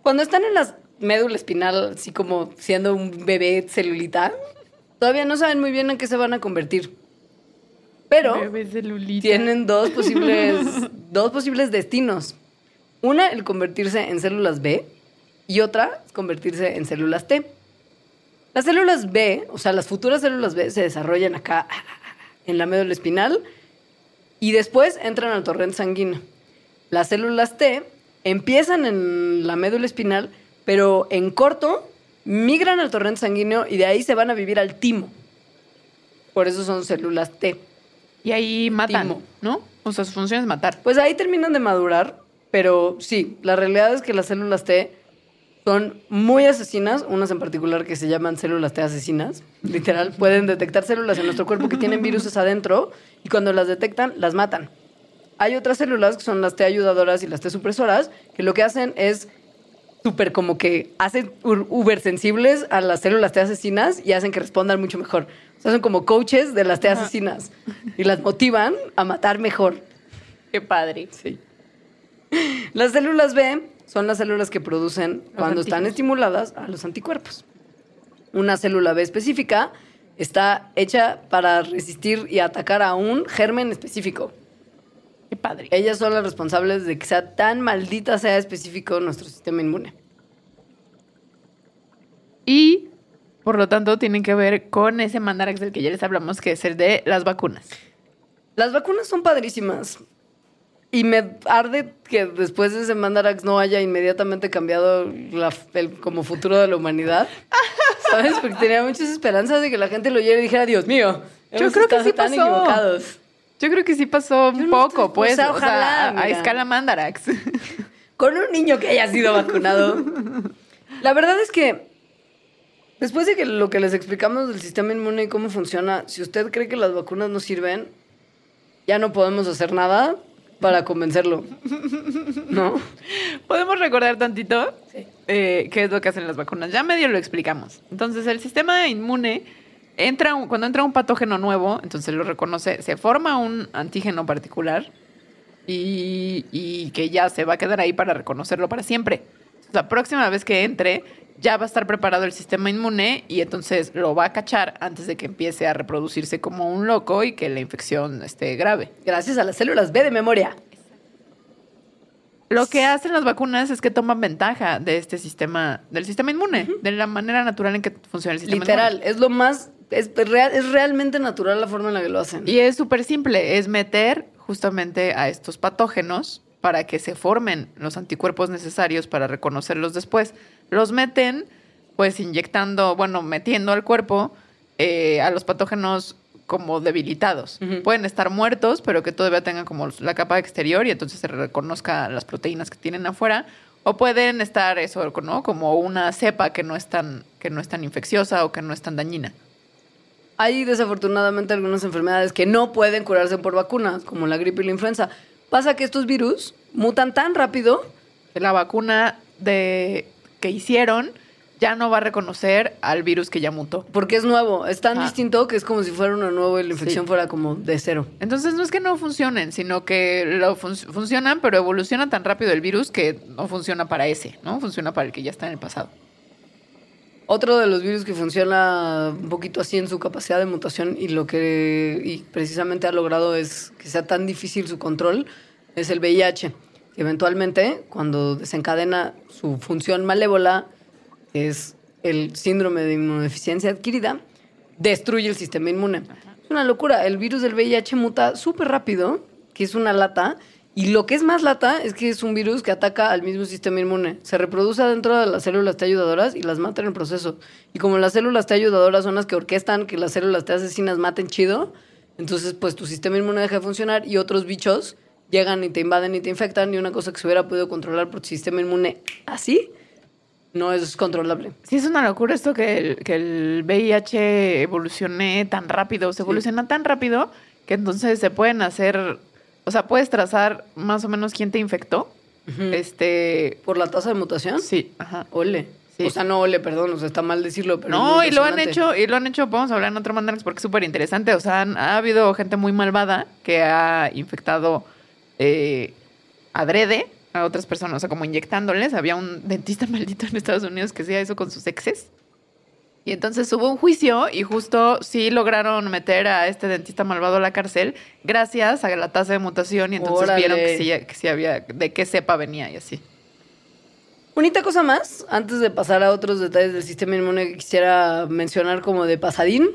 cuando están en la médula espinal, así como siendo un bebé celulita, todavía no saben muy bien en qué se van a convertir. Pero tienen dos posibles, dos posibles destinos. Una, el convertirse en células B y otra, convertirse en células T. Las células B, o sea, las futuras células B se desarrollan acá en la médula espinal y después entran al torrente sanguíneo. Las células T empiezan en la médula espinal, pero en corto migran al torrente sanguíneo y de ahí se van a vivir al timo. Por eso son células T. Y ahí matan, Timo. ¿no? O sea, su función es matar. Pues ahí terminan de madurar, pero sí, la realidad es que las células T son muy asesinas, unas en particular que se llaman células T asesinas, literal, pueden detectar células en nuestro cuerpo que tienen virus adentro y cuando las detectan, las matan. Hay otras células que son las T ayudadoras y las T supresoras, que lo que hacen es súper como que hacen uber sensibles a las células T asesinas y hacen que respondan mucho mejor. Sea, son como coaches de las T asesinas y las motivan a matar mejor. Qué padre. Sí. Las células B son las células que producen, cuando están estimuladas, a los anticuerpos. Una célula B específica está hecha para resistir y atacar a un germen específico. Qué padre. Ellas son las responsables de que sea tan maldita sea específico nuestro sistema inmune. Y, por lo tanto, tienen que ver con ese mandarax del que ya les hablamos, que es el de las vacunas. Las vacunas son padrísimas. Y me arde que después de ese Mandarax no haya inmediatamente cambiado la- el como futuro de la humanidad. ¿Sabes? Porque tenía muchas esperanzas de que la gente lo oyera y dijera, Dios mío, Yo creo que sí tan pasó. equivocados. Yo creo que sí pasó un no poco, estoy- pues. o sea, o sea, ojalá, a- a, escala mandarax. Con un niño que haya sido vacunado. La verdad es que después de que lo que les explicamos del sistema inmune y cómo funciona, si usted cree que las vacunas no sirven, ya no podemos hacer nada para convencerlo. ¿No? ¿Podemos recordar tantito Sí. eh, qué es lo que hacen las vacunas? Ya medio lo explicamos. Entonces, el sistema inmune entra un- cuando entra un patógeno nuevo, entonces lo reconoce, se forma un antígeno particular y, y que ya se va a quedar ahí para reconocerlo para siempre. La próxima vez que entre, ya va a estar preparado el sistema inmune y entonces lo va a cachar antes de que empiece a reproducirse como un loco y que la infección esté grave. Gracias a las células B de memoria. Lo que hacen las vacunas es que toman ventaja de este sistema, del sistema inmune, de la manera natural en que funciona el sistema Literal, inmune. es lo más. Es, real, es realmente natural la forma en la que lo hacen. Y es súper simple, es meter justamente a estos patógenos para que se formen los anticuerpos necesarios para reconocerlos después. Los meten, pues inyectando, bueno, metiendo al cuerpo eh, a los patógenos como debilitados. Pueden estar muertos, pero que todavía tengan como la capa exterior y entonces se reconozca las proteínas que tienen afuera. O pueden estar eso, ¿no? Como una cepa que no es tan, que no es tan infecciosa o que no es tan dañina. Hay desafortunadamente algunas enfermedades que no pueden curarse por vacunas, como la gripe y la influenza. Pasa que estos virus mutan tan rápido que la vacuna de, que hicieron ya no va a reconocer al virus que ya mutó. porque es nuevo. Es tan Ah. distinto que es como si fuera uno nuevo y la infección Sí. fuera como de cero. Entonces no es que no funcionen, sino que lo fun- funcionan, pero evoluciona tan rápido el virus que no funciona para ese, ¿no? Funciona para el que ya está en el pasado. Otro de los virus que funciona un poquito así en su capacidad de mutación y lo que y precisamente ha logrado es que sea tan difícil su control es el VIH. Que eventualmente, cuando desencadena su función malévola, que es el síndrome de inmunodeficiencia adquirida, destruye el sistema inmune. Es una locura. El virus del VIH muta súper rápido, que es una lata, y lo que es más lata es que es un virus que ataca al mismo sistema inmune. Se reproduce dentro de las células T ayudadoras y las mata en el proceso. Y como las células T ayudadoras son las que orquestan que las células T asesinas maten chido, entonces pues tu sistema inmune deja de funcionar y otros bichos llegan y te invaden y te infectan y una cosa que se hubiera podido controlar por tu sistema inmune así no es controlable. Sí, es una locura esto que el, que el VIH evolucione tan rápido, se evoluciona tan rápido que entonces se pueden hacer, o sea, puedes trazar más o menos quién te infectó. Este, ¿Por la tasa de mutación? sí, ajá. Ole. Sí. O sea, no ole, perdón, o sea, está mal decirlo, pero. No, y lo han hecho, y lo han hecho, podemos hablar en otro Mandarax porque es súper interesante. O sea, han- ha habido gente muy malvada que ha infectado eh, adrede a otras personas, o sea, como inyectándoles. Había un dentista maldito en Estados Unidos que hacía eso con sus exes. Y entonces hubo un juicio y justo sí lograron meter a este dentista malvado a la cárcel gracias a la tasa de mutación y entonces Órale. vieron que sí, que sí había, de qué cepa venía y así. Unita cosa más, antes de pasar a otros detalles del sistema inmune que quisiera mencionar como de pasadín,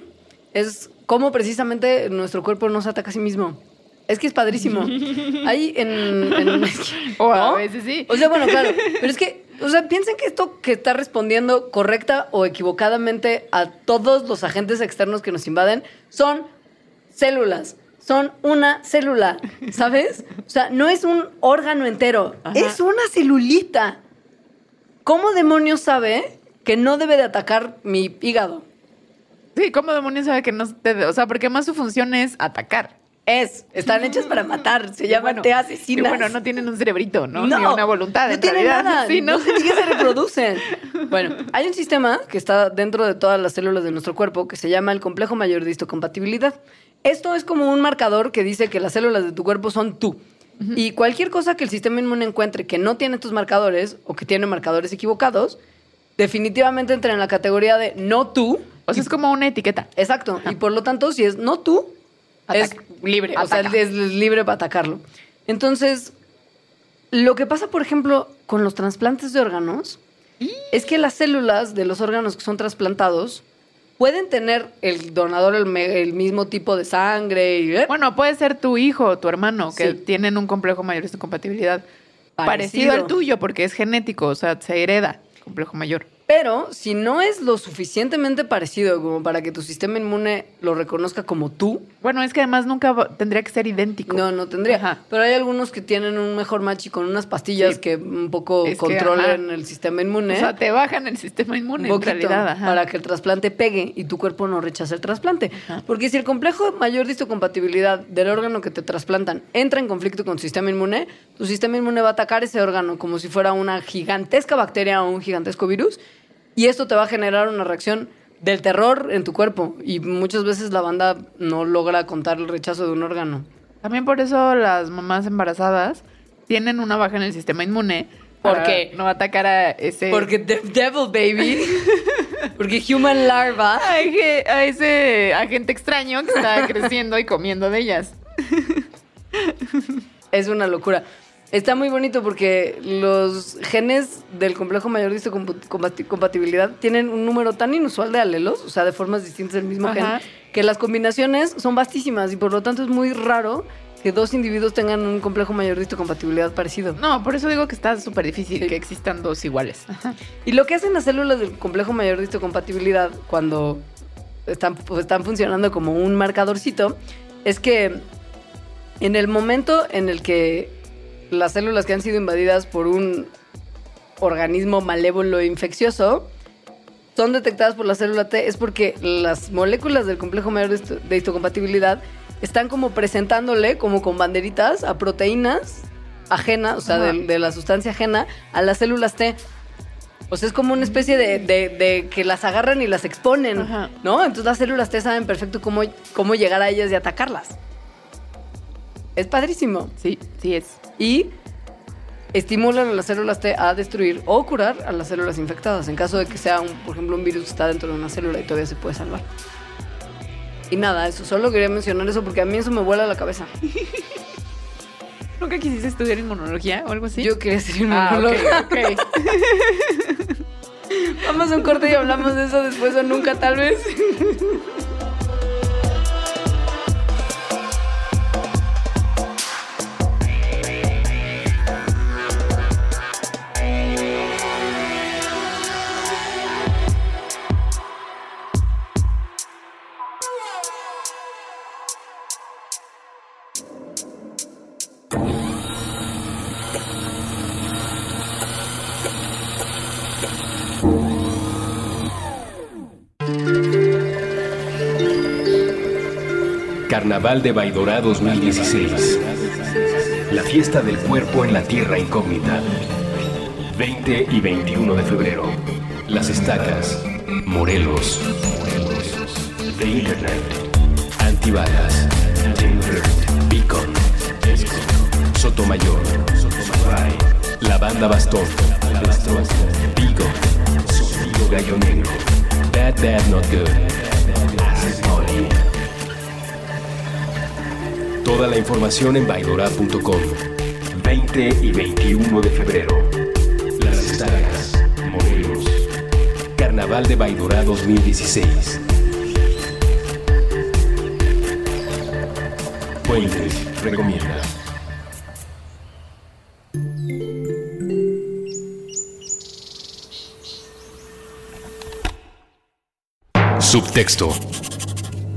es cómo precisamente nuestro cuerpo no se ataca a sí mismo. Es que es padrísimo. Hay en... en- a veces sí. O sea, bueno, claro. Pero es que, o sea, piensen que esto que está respondiendo correcta o equivocadamente a todos los agentes externos que nos invaden son células. Son una célula, ¿sabes? O sea, no es un órgano entero, Ajá. es una celulita. ¿Cómo demonios sabe que no debe de atacar mi hígado? Sí, ¿cómo demonios sabe que no te... O sea, porque más su función es atacar. Es, están hechas para matar, se llaman bueno, te y asesinas. bueno, no tienen un cerebrito, ¿no? Ni una voluntad, No en tienen realidad. nada. Sí, ¿no? no sé ni qué se reproducen. Bueno, hay un sistema que está dentro de todas las células de nuestro cuerpo que se llama el complejo mayor de histocompatibilidad. Esto es como un marcador que dice que las células de tu cuerpo son tú. Y cualquier cosa que el sistema inmune encuentre que no tiene estos marcadores o que tiene marcadores equivocados, definitivamente entra en la categoría de no tú. O sea, es como una etiqueta. Exacto. Y por lo tanto, si es no tú, es Ataca. Libre, O sea, es libre para atacarlo. Entonces, lo que pasa, por ejemplo, con los trasplantes de órganos, es que las células de los órganos que son trasplantados pueden tener el donador el, me- el mismo tipo de sangre y... ¿eh? Bueno, puede ser tu hijo o tu hermano que Sí. tienen un complejo mayor de compatibilidad Parecido. parecido. al tuyo porque es genético, o sea, se hereda complejo mayor. Pero si no es lo suficientemente parecido como para que tu sistema inmune lo reconozca como tú, Bueno, es que además nunca tendría que ser idéntico. No, no tendría. Ajá. Pero hay algunos que tienen un mejor match y con unas pastillas Sí. que un poco Es que, ajá. el sistema inmune. O sea, te bajan el sistema un inmune en realidad. ajá. para que el trasplante pegue y tu cuerpo no rechace el trasplante. Ajá. Porque si el complejo mayor de histocompatibilidad del órgano que te trasplantan entra en conflicto con tu sistema inmune, tu sistema inmune va a atacar ese órgano como si fuera una gigantesca bacteria o un gigantesco virus y esto te va a generar una reacción del terror en tu cuerpo y muchas veces la banda no logra contar el rechazo de un órgano. También por eso las mamás embarazadas tienen una baja en el sistema inmune. Porque- no atacar a ese. Porque the devil baby. Porque human larva. a ese, a ese agente extraño que está creciendo y comiendo de ellas. Es una locura. Está muy bonito porque los genes del complejo mayor de histocompatibilidad tienen un número tan inusual de alelos, o sea, de formas distintas del mismo Ajá. gen, que las combinaciones son vastísimas y por lo tanto es muy raro que dos individuos tengan un complejo mayor de histocompatibilidad parecido. No, por eso digo que está súper difícil que existan dos iguales. Ajá. Y lo que hacen las células del complejo mayor de histocompatibilidad cuando están, pues, están funcionando como un marcadorcito es que en el momento en el que las células que han sido invadidas por un organismo malévolo e infeccioso son detectadas por la célula T es porque las moléculas del complejo mayor de histo- de histocompatibilidad están como presentándole como con banderitas a proteínas ajenas, o sea, de, de la sustancia ajena a las células T. O sea, es como una especie de, de- de que las agarran y las exponen, Ajá. ¿no? Entonces las células T saben perfecto cómo, cómo llegar a ellas y atacarlas. Es padrísimo. Sí, sí es. Y estimulan a las células T a destruir o curar a las células infectadas. En caso de que sea, un, por ejemplo, un virus que está dentro de una célula y todavía se puede salvar. Y nada, eso solo quería mencionar eso porque a mí eso me vuela la cabeza. ¿Nunca quisiste estudiar inmunología o algo así? Yo quería ser Ah, inmunóloga. ok, ok. Vamos a un corte y hablamos de eso después o nunca, tal vez. Carnaval de Baidorá 2016. La fiesta del cuerpo en la tierra incógnita. 20 y 21 de febrero. Las estacas. Morelos. The Internet. Antibalas. Tinker. Beacon. Sotomayor, Sotomayor, La Banda Bastón, Vigo, Sonido Gallo Negro, Bad Bad Not Good, Toda la información en baidora.com. 20 y 21 de febrero. Las Estacas, Morelos. Carnaval de Baidora 2016. Fuentes recomienda. Subtexto.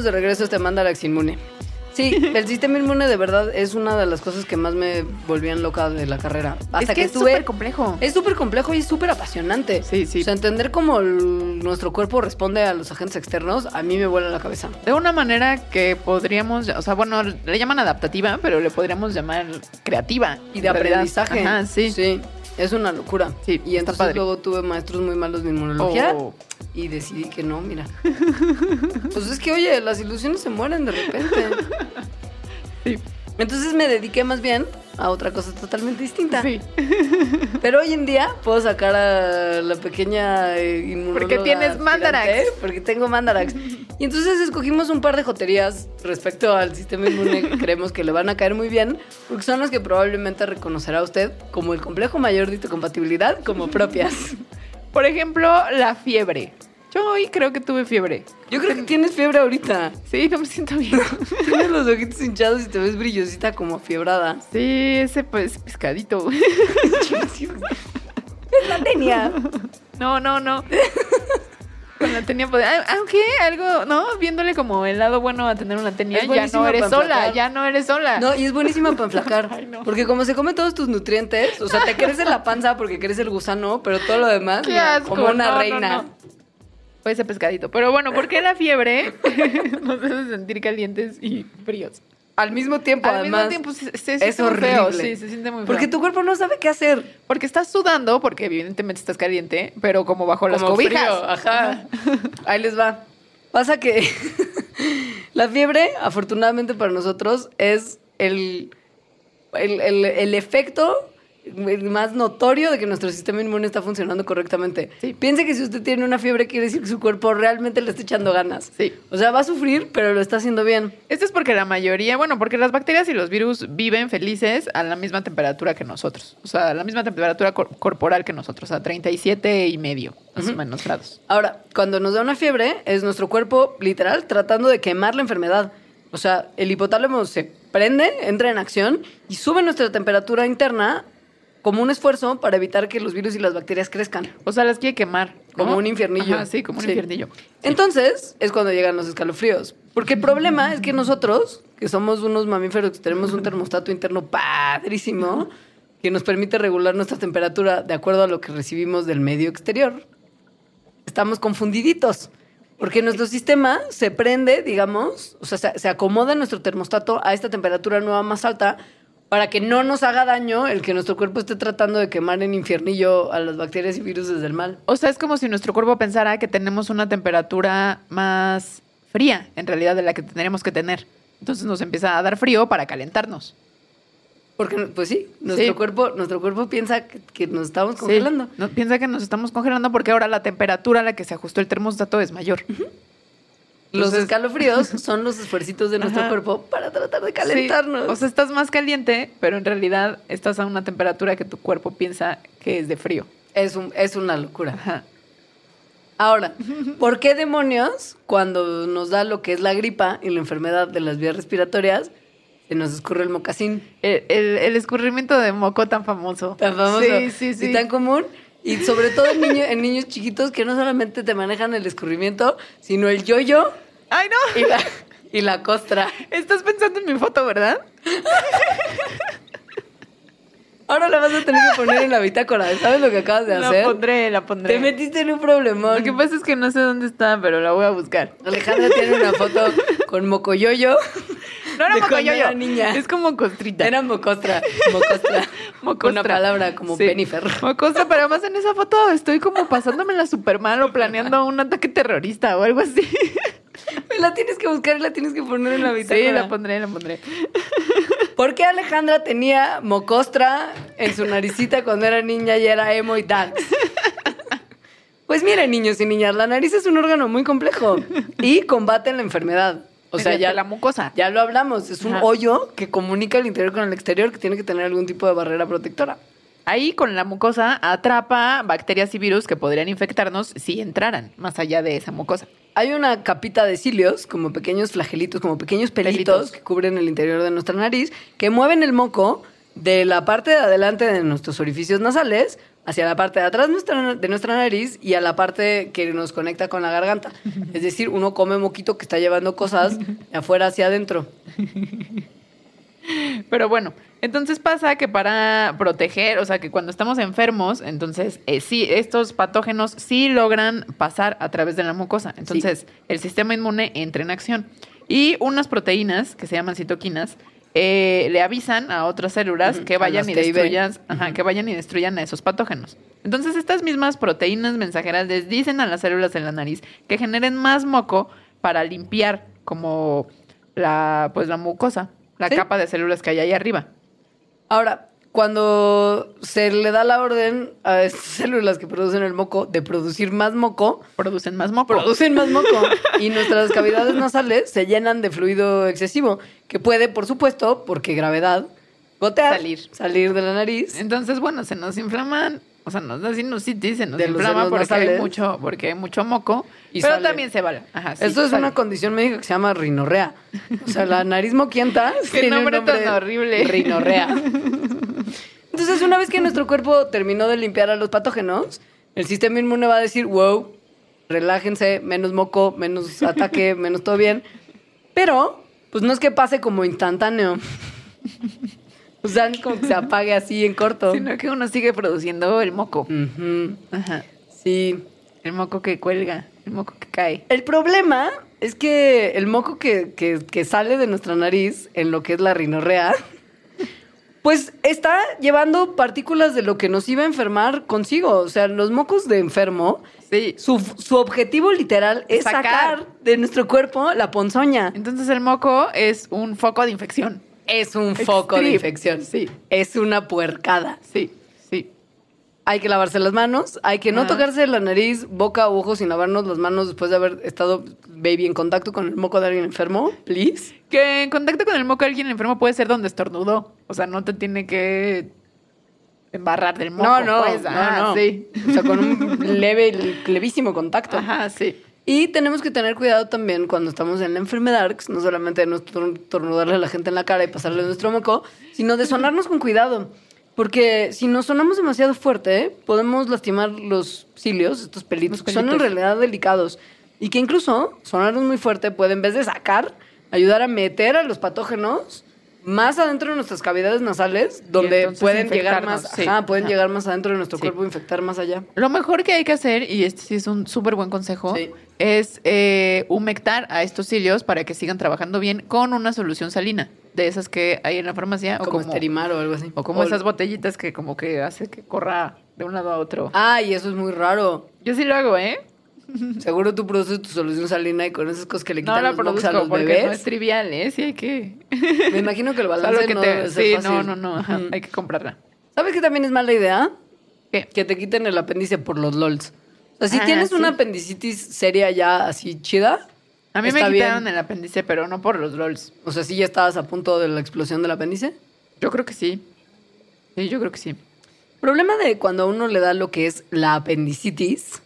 Estamos de regreso a este Mandarax Inmune. Sí, el sistema inmune de verdad es una de las cosas que más me volvían loca de la carrera. Hasta es que, es súper complejo. Es súper complejo y es súper apasionante. Sí, sí. O sea, entender cómo el- nuestro cuerpo responde a los agentes externos, a mí me vuela la cabeza. De una manera que podríamos, o sea, bueno, le llaman adaptativa, pero le podríamos llamar creativa. Y de aprendizaje. Ajá, sí. Sí, es una locura. Sí, y entonces padre. luego tuve maestros muy malos de inmunología Oh. y decidí que no, mira. pues es que, oye, las ilusiones se mueren de repente. Sí. Entonces me dediqué más bien a otra cosa totalmente distinta. Sí. Pero hoy en día puedo sacar a la pequeña eh, inmunóloga Porque tienes Mandarax. Porque tengo Mandarax. Y entonces escogimos un par de joterías respecto al sistema inmune que creemos que le van a caer muy bien, porque son las que probablemente reconocerá usted como el complejo mayor de compatibilidad como propias. Por ejemplo, la fiebre. Yo hoy creo que tuve fiebre. Yo creo que tienes fiebre ahorita. Sí, no me siento bien. Tienes los ojitos hinchados y te ves brillosita como fiebrada. Sí, ese pues pescadito. Es la tenia. No, no, no. Con la tenia poder- ah, Aunque algo, ¿no? Viéndole como el lado bueno a tener una tenia, Es ya buenísimo no eres sola, ya no eres sola. No, y es buenísima para enflacar. Ay, no. Porque como se come todos tus nutrientes, o sea, te crece la panza porque crece el gusano, pero todo lo demás, Qué mira, asco, como una no, reina. no. Fue ese pescadito. Pero bueno, ¿por qué la fiebre nos hace sentir calientes y fríos? Al mismo tiempo, Al además. mismo tiempo se, se siente es muy horrible. feo. Sí, se siente muy feo. Porque tu cuerpo no sabe qué hacer. Porque estás sudando, porque evidentemente estás caliente, pero como bajo las cobijas. frío, ajá. Ahí les va. Pasa que la fiebre, afortunadamente para nosotros, es el, el, el- el efecto más notorio de que nuestro sistema inmune está funcionando correctamente. Sí. Piense que si usted tiene una fiebre, quiere decir que su cuerpo realmente le está echando ganas. Sí. O sea, va a sufrir, pero lo está haciendo bien. Esto es porque la mayoría, bueno, porque las bacterias y los virus viven felices a la misma temperatura que nosotros. O sea, a la misma temperatura cor- corporal que nosotros, a 37 y medio, más o menos grados. Ahora, cuando nos da una fiebre, es nuestro cuerpo literal tratando de quemar la enfermedad. O sea, el hipotálamo se prende, entra en acción y sube nuestra temperatura interna como un esfuerzo para evitar que los virus y las bacterias crezcan. O sea, las quiere quemar. ¿no? Como un infiernillo. Ajá, sí, como un Sí. infiernillo. Entonces es cuando llegan los escalofríos. Porque el problema es que nosotros, que somos unos mamíferos que tenemos un termostato interno padrísimo, que nos permite regular nuestra temperatura de acuerdo a lo que recibimos del medio exterior, estamos confundiditos. Porque nuestro sistema se prende, digamos, o sea, se, se acomoda nuestro termostato a esta temperatura nueva más alta para que no nos haga daño el que nuestro cuerpo esté tratando de quemar en infiernillo a las bacterias y virus del mal. O sea, es como si nuestro cuerpo pensara que tenemos una temperatura más fría, en realidad, de la que tendríamos que tener. Entonces nos empieza a dar frío para calentarnos. Porque, pues sí, nuestro, Sí. Cuerpo, nuestro cuerpo piensa que, que nos estamos Sí. congelando. No, piensa que nos estamos congelando porque ahora la temperatura a la que se ajustó el termostato es mayor. Entonces- escalofríos son los esfuercitos de nuestro Ajá. cuerpo para tratar de calentarnos. Sí, O sea, estás más caliente, pero en realidad estás a una temperatura que tu cuerpo piensa que es de frío. es, un, es una locura. Ajá. Ahora, ¿por qué demonios cuando nos da lo que es la gripa y la enfermedad de las vías respiratorias se nos escurre el mocasín? El, el- el escurrimiento de moco tan famoso. Tan famoso Sí, sí, sí. y tan común. Y sobre todo en, niño- en niños chiquitos que no solamente te manejan el escurrimiento, sino el yoyo Ay, no. y la, y la costra. Estás pensando en mi foto, ¿verdad? Ahora la vas a tener que poner en la bitácora. ¿Sabes lo que acabas de La hacer? pondré, la pondré. Te metiste en un problemón. Lo que pasa es que no sé dónde está, pero la voy a buscar. Alejandra tiene una foto con mocoyoyo. No era mocoyoyo. era niña. Es como costrita. Era mocostra. Mocostra. Mocostra. Una palabra como Sí. Pennifer. Mocostra, pero además en esa foto estoy como pasándomela súper mal o planeando un ataque terrorista o algo así. La tienes que buscar y la tienes que poner en la bitácora. Sí, la pondré, la pondré. ¿Por qué Alejandra tenía mocostra en su naricita cuando era niña y era emo y tal? Pues miren, niños y niñas, la nariz es un órgano muy complejo y combate la enfermedad. O sea, ya la mucosa. Ya lo hablamos, es un Ajá. hoyo que comunica el interior con el exterior que tiene que tener algún tipo de barrera protectora. Ahí con la mucosa atrapa bacterias y virus que podrían infectarnos si entraran más allá de esa mucosa. Hay una capita de cilios, como pequeños flagelitos, como pequeños pelitos, Pelitos. que cubren el interior de nuestra nariz, que mueven el moco de la parte de adelante de nuestros orificios nasales hacia la parte de atrás de nuestra nariz y a la parte que nos conecta con la garganta. Es decir, uno come moquito que está llevando cosas de afuera hacia adentro. Pero bueno, entonces pasa que para proteger, o sea, que cuando estamos enfermos, entonces eh, sí, estos patógenos sí logran pasar a través de la mucosa. Entonces, el sistema inmune entra en acción. Y unas proteínas, que se llaman citoquinas, eh, le avisan a otras células que vayan y destruyan, que vayan y destruyan a esos patógenos. Entonces, estas mismas proteínas mensajeras les dicen a las células de la nariz que generen más moco para limpiar como la, pues la mucosa, la Sí. capa de células que hay ahí arriba. Ahora, cuando se le da la orden a estas células que producen el moco de producir más moco, Producen más moco. producen más moco y nuestras cavidades nasales se llenan de fluido excesivo que puede, por supuesto, porque gravedad, gotear, Salir. salir de la nariz. Entonces, bueno, se nos inflaman, o sea, nos da sinusitis, se nos De inflama porque hay nasales. mucho, porque hay mucho moco, Y pero sale. también se va. Ajá, sí, Esto es sale. una condición médica que se llama rinorrea. O sea, la nariz moquienta Qué nombre tan horrible. Rinorrea. Entonces, una vez que nuestro cuerpo terminó de limpiar a los patógenos, el sistema inmune va a decir, wow, relájense, menos moco, menos ataque, menos todo bien. Pero, pues no es que pase como instantáneo. O sea, no es como que se apague así en corto. Sino que uno sigue produciendo el moco. Ajá. Sí. El moco que cuelga, el moco que cae. El problema es que el moco que, que- que sale de nuestra nariz en lo que es la rinorrea, pues está llevando partículas de lo que nos iba a enfermar consigo. O sea, los mocos de enfermo, Sí. su, su objetivo literal es Sacar. sacar. de nuestro cuerpo la ponzoña. Entonces el moco es un foco de infección. Es un foco de infección. Sí. Es una puercada. Sí. Hay que lavarse las manos, hay que no Ajá. tocarse la nariz, boca o ojos sin lavarnos las manos después de haber estado, baby, en contacto con el moco de alguien enfermo, please. Que en contacto con el moco de alguien enfermo puede ser donde estornudó. O sea, no te tiene que embarrar del moco. no, no, pues. no, Ajá, no. Sí. O sea, con un leve, levísimo contacto. Ajá, sí. Y tenemos que tener cuidado también cuando estamos en la enfermedad, no solamente de no tornudarle a la gente en la cara y pasarle nuestro moco, sino de sonarnos con cuidado. Porque si nos sonamos demasiado fuerte, podemos lastimar los cilios, estos pelitos, Los que son en realidad delicados. Y que incluso sonarnos muy fuerte puede, en vez de sacar, ayudar a meter a los patógenos más adentro de nuestras cavidades nasales, donde pueden llegar más, sí. ajá, pueden Ajá. llegar más adentro de nuestro Sí. cuerpo infectar más allá. Lo mejor que hay que hacer, y este sí es un súper buen consejo, Sí. es eh, humectar a estos cilios para que sigan trabajando bien con una solución salina, de esas que hay en la farmacia, o como, como, esterimar o algo así. o como esas botellitas que como que hace que corra de un lado a otro. Ay, eso es muy raro. Yo sí lo hago, ¿eh? Seguro tú produces tu solución salina y con esas cosas que le No quitan la los mocos a produzco los porque bebés. no es trivial, ¿eh? Sí hay que... Me imagino que el balance que no te- debe ser Sí, fácil. no, no, no, ajá, Ujú. hay que comprarla. ¿Sabes qué también es mala idea? ¿Qué? Que te quiten el apéndice por los LOLs. O sea, si Ah, tienes sí. una apendicitis seria ya así chida, A mí está me quitaron bien. el apéndice, pero no por los LOLs. O sea, si ya estabas a punto de la explosión del apéndice. Yo creo que sí. Sí, yo creo que sí. Problema de cuando a uno le da lo que es la apendicitis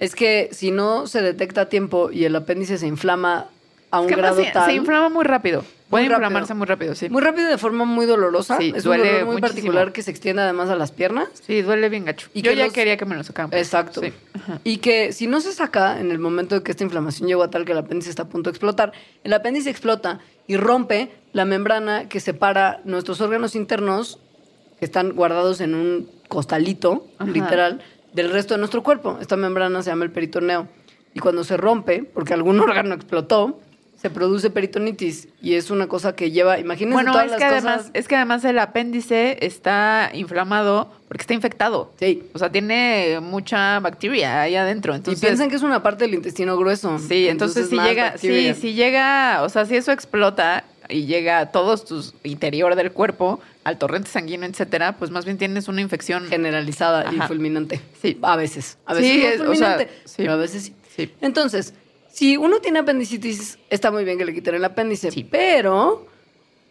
Es que si no se detecta a tiempo y el apéndice se inflama a un Es que grado se, tal... se inflama muy rápido. Puede inflamarse muy rápido, sí. Muy rápido de forma muy dolorosa. Sí, es duele un dolor muy muchísimo. particular que se extiende además a las piernas. Sí, duele bien gacho. Y Yo que ya los- quería que me lo sacaran. Exacto. Sí. Ajá. Y que si no se saca en el momento de que esta inflamación llegó a tal que el apéndice está a punto de explotar, el apéndice explota y rompe la membrana que separa nuestros órganos internos, que están guardados en un costalito, Ajá. literal, del resto de nuestro cuerpo. Esta membrana se llama el peritoneo. Y cuando se rompe, porque algún órgano explotó, se produce peritonitis. Y es una cosa que lleva, imagínense Bueno, todas es las que, cosas... además, es que además el apéndice está inflamado porque está infectado. Sí. O sea, tiene mucha bacteria ahí adentro. Y Entonces, piensan que es una parte del intestino grueso. Sí, entonces, si más llega, bacteria. sí, si llega, o sea, si eso explota y llega a todos tus interior del cuerpo, al torrente sanguíneo, etcétera, pues más bien tienes una infección. generalizada y fulminante. Sí. A veces. A veces Sí, no es- o fulminante, sea, sí. pero a veces sí. Sí. Entonces, si uno tiene apendicitis, está muy bien que le quiten el apéndice. Sí. Pero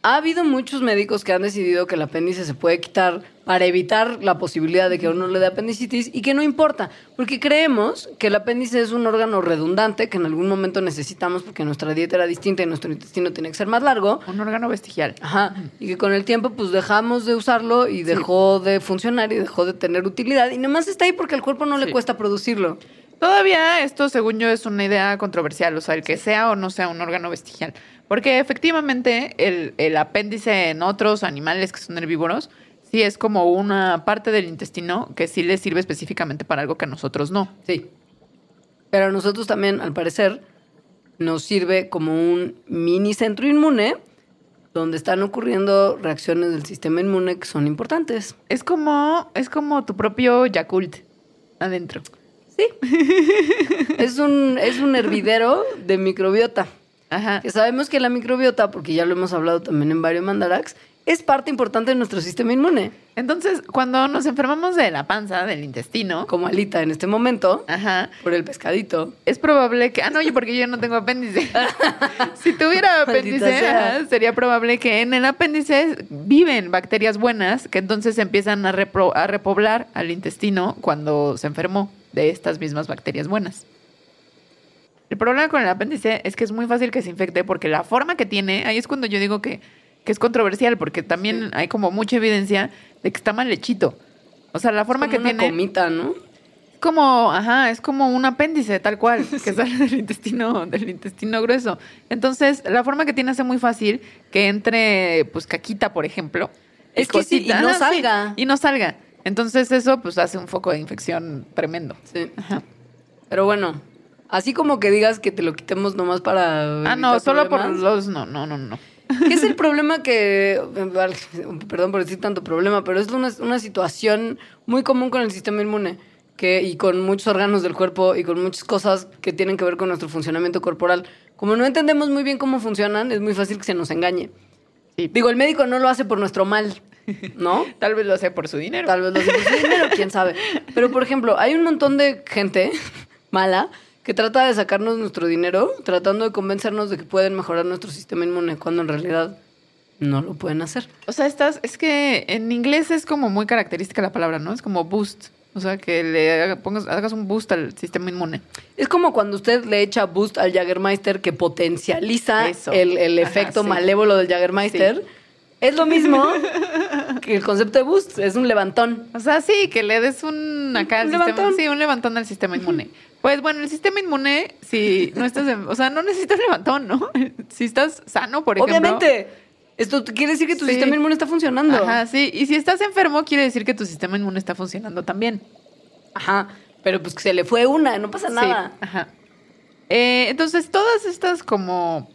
ha habido muchos médicos que han decidido que el apéndice se puede quitar para evitar la posibilidad de que a uno le dé apendicitis y que no importa, porque creemos que el apéndice es un órgano redundante que en algún momento necesitamos porque nuestra dieta era distinta y nuestro intestino tiene que ser más largo. Un órgano vestigial. Ajá, y que con el tiempo pues dejamos de usarlo y dejó de funcionar y dejó de tener utilidad y nomás está ahí porque al cuerpo no le cuesta producirlo. Todavía esto, según yo, es una idea controversial, o sea, el que sea o no sea un órgano vestigial. Porque efectivamente el, el apéndice en otros animales que son herbívoros, sí es como una parte del intestino que sí les sirve específicamente para algo que a nosotros no. Sí. Pero a nosotros también, al parecer, nos sirve como un mini centro inmune donde están ocurriendo reacciones del sistema inmune que son importantes. Es como, es como tu propio Yakult adentro. Sí. es, un, es un hervidero de microbiota. Ajá. Que sabemos que la microbiota, porque ya lo hemos hablado también en varios mandarax, es parte importante de nuestro sistema inmune. Entonces, cuando nos enfermamos de la panza, del intestino, Como Alita en este momento, ajá, por el pescadito. es probable que. Ah, no, oye, porque yo no tengo apéndice. si tuviera apéndice, ajá, sería probable que en el apéndice viven bacterias buenas que entonces empiezan a, repro- a repoblar al intestino cuando se enfermó de estas mismas bacterias buenas. El problema con el apéndice es que es muy fácil que se infecte porque la forma que tiene, ahí es cuando yo digo que, que es controversial, porque también hay como mucha evidencia de que está mal hechito. O sea, la forma Como que una tiene comita, ¿no? es como, ajá, es como un apéndice tal cual, que sale del intestino, del intestino grueso. Entonces, la forma que tiene hace muy fácil que entre, pues, caquita, por ejemplo. Es que sí, y no Ajá, sí, salga. y no salga. Entonces, eso, pues, hace un foco de infección tremendo. Sí. Ajá. Pero bueno, así como que digas que te lo quitemos nomás para. Ah, no, solo por los, no, no, no, no. ¿Qué es el problema que. Perdón por decir tanto problema, pero es una, una situación muy común con el sistema inmune que, y con muchos órganos del cuerpo y con muchas cosas que tienen que ver con nuestro funcionamiento corporal. Como no entendemos muy bien cómo funcionan, es muy fácil que se nos engañe. Sí. Digo, el médico no lo hace por nuestro mal, ¿no? Tal vez lo sea por su dinero. Tal vez lo hace por su dinero, quién sabe. Pero, por ejemplo, hay un montón de gente mala que trata de sacarnos nuestro dinero tratando de convencernos de que pueden mejorar nuestro sistema inmune cuando en realidad no lo pueden hacer. O sea, estás, es que en inglés es como muy característica la palabra, ¿no? Es como boost. O sea, que le pongas, hagas un boost al sistema inmune. Es como cuando usted le echa boost al Jagermeister que potencializa Eso. el, el Ajá, efecto sí. malévolo del Jagermeister. Sí. Es lo mismo que el concepto de boost, es un levantón. O sea, sí, que le des un acá al Un sistema, levantón. sí, un levantón al sistema inmune. Pues bueno, el sistema inmune, si no estás, en- o sea, no necesitas levantón, ¿no? Si estás sano, por ejemplo. Obviamente, esto quiere decir que tu Sí. sistema inmune está funcionando. Ajá, sí. Y si estás enfermo, quiere decir que tu sistema inmune está funcionando también. Ajá, pero pues que se le fue una, no pasa nada. Sí, ajá. Eh, entonces, todas estas como,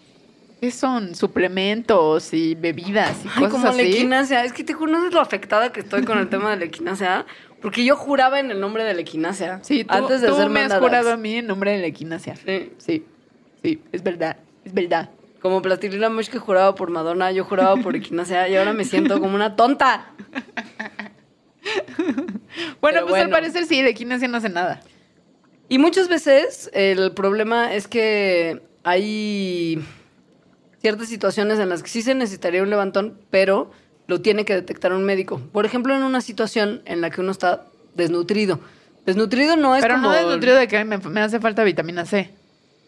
¿qué son? Suplementos y bebidas y Ay, cosas como la así. equinacia. Es que te conoces lo afectada que estoy con el tema de la equinacia. Porque yo juraba en el nombre de la equinacia. Sí, tú, antes de tú hacer me has jurado a mí en nombre de la equinacia. Sí. Sí, sí, es verdad, es verdad. Como Plastilina Mosh que juraba por Madonna, yo juraba por equinacia y ahora me siento como una tonta. Bueno, Pero pues al bueno. parecer sí, la equinacia no hace nada. Y muchas veces el problema es que hay ciertas situaciones en las que sí se necesitaría un levantón, pero lo tiene que detectar un médico. Por ejemplo, en una situación en la que uno está desnutrido, Desnutrido no es Pero como... no desnutrido de que me, me hace falta vitamina C.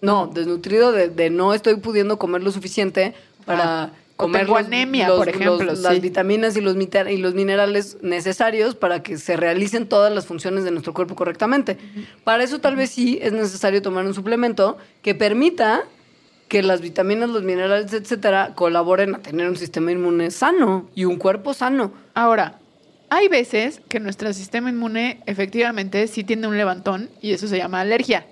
No, desnutrido de, de no estoy pudiendo comer lo suficiente para. O comer los- anemia, los- por ejemplo, los- las vitaminas y los, y los minerales necesarios para que se realicen todas las funciones de nuestro cuerpo correctamente. Para eso tal vez sí es necesario tomar un suplemento que permita que las vitaminas, los minerales, etcétera, colaboren a tener un sistema inmune sano y un cuerpo sano. Ahora, hay veces que nuestro sistema inmune efectivamente sí tiene un levantón y eso se llama alergia.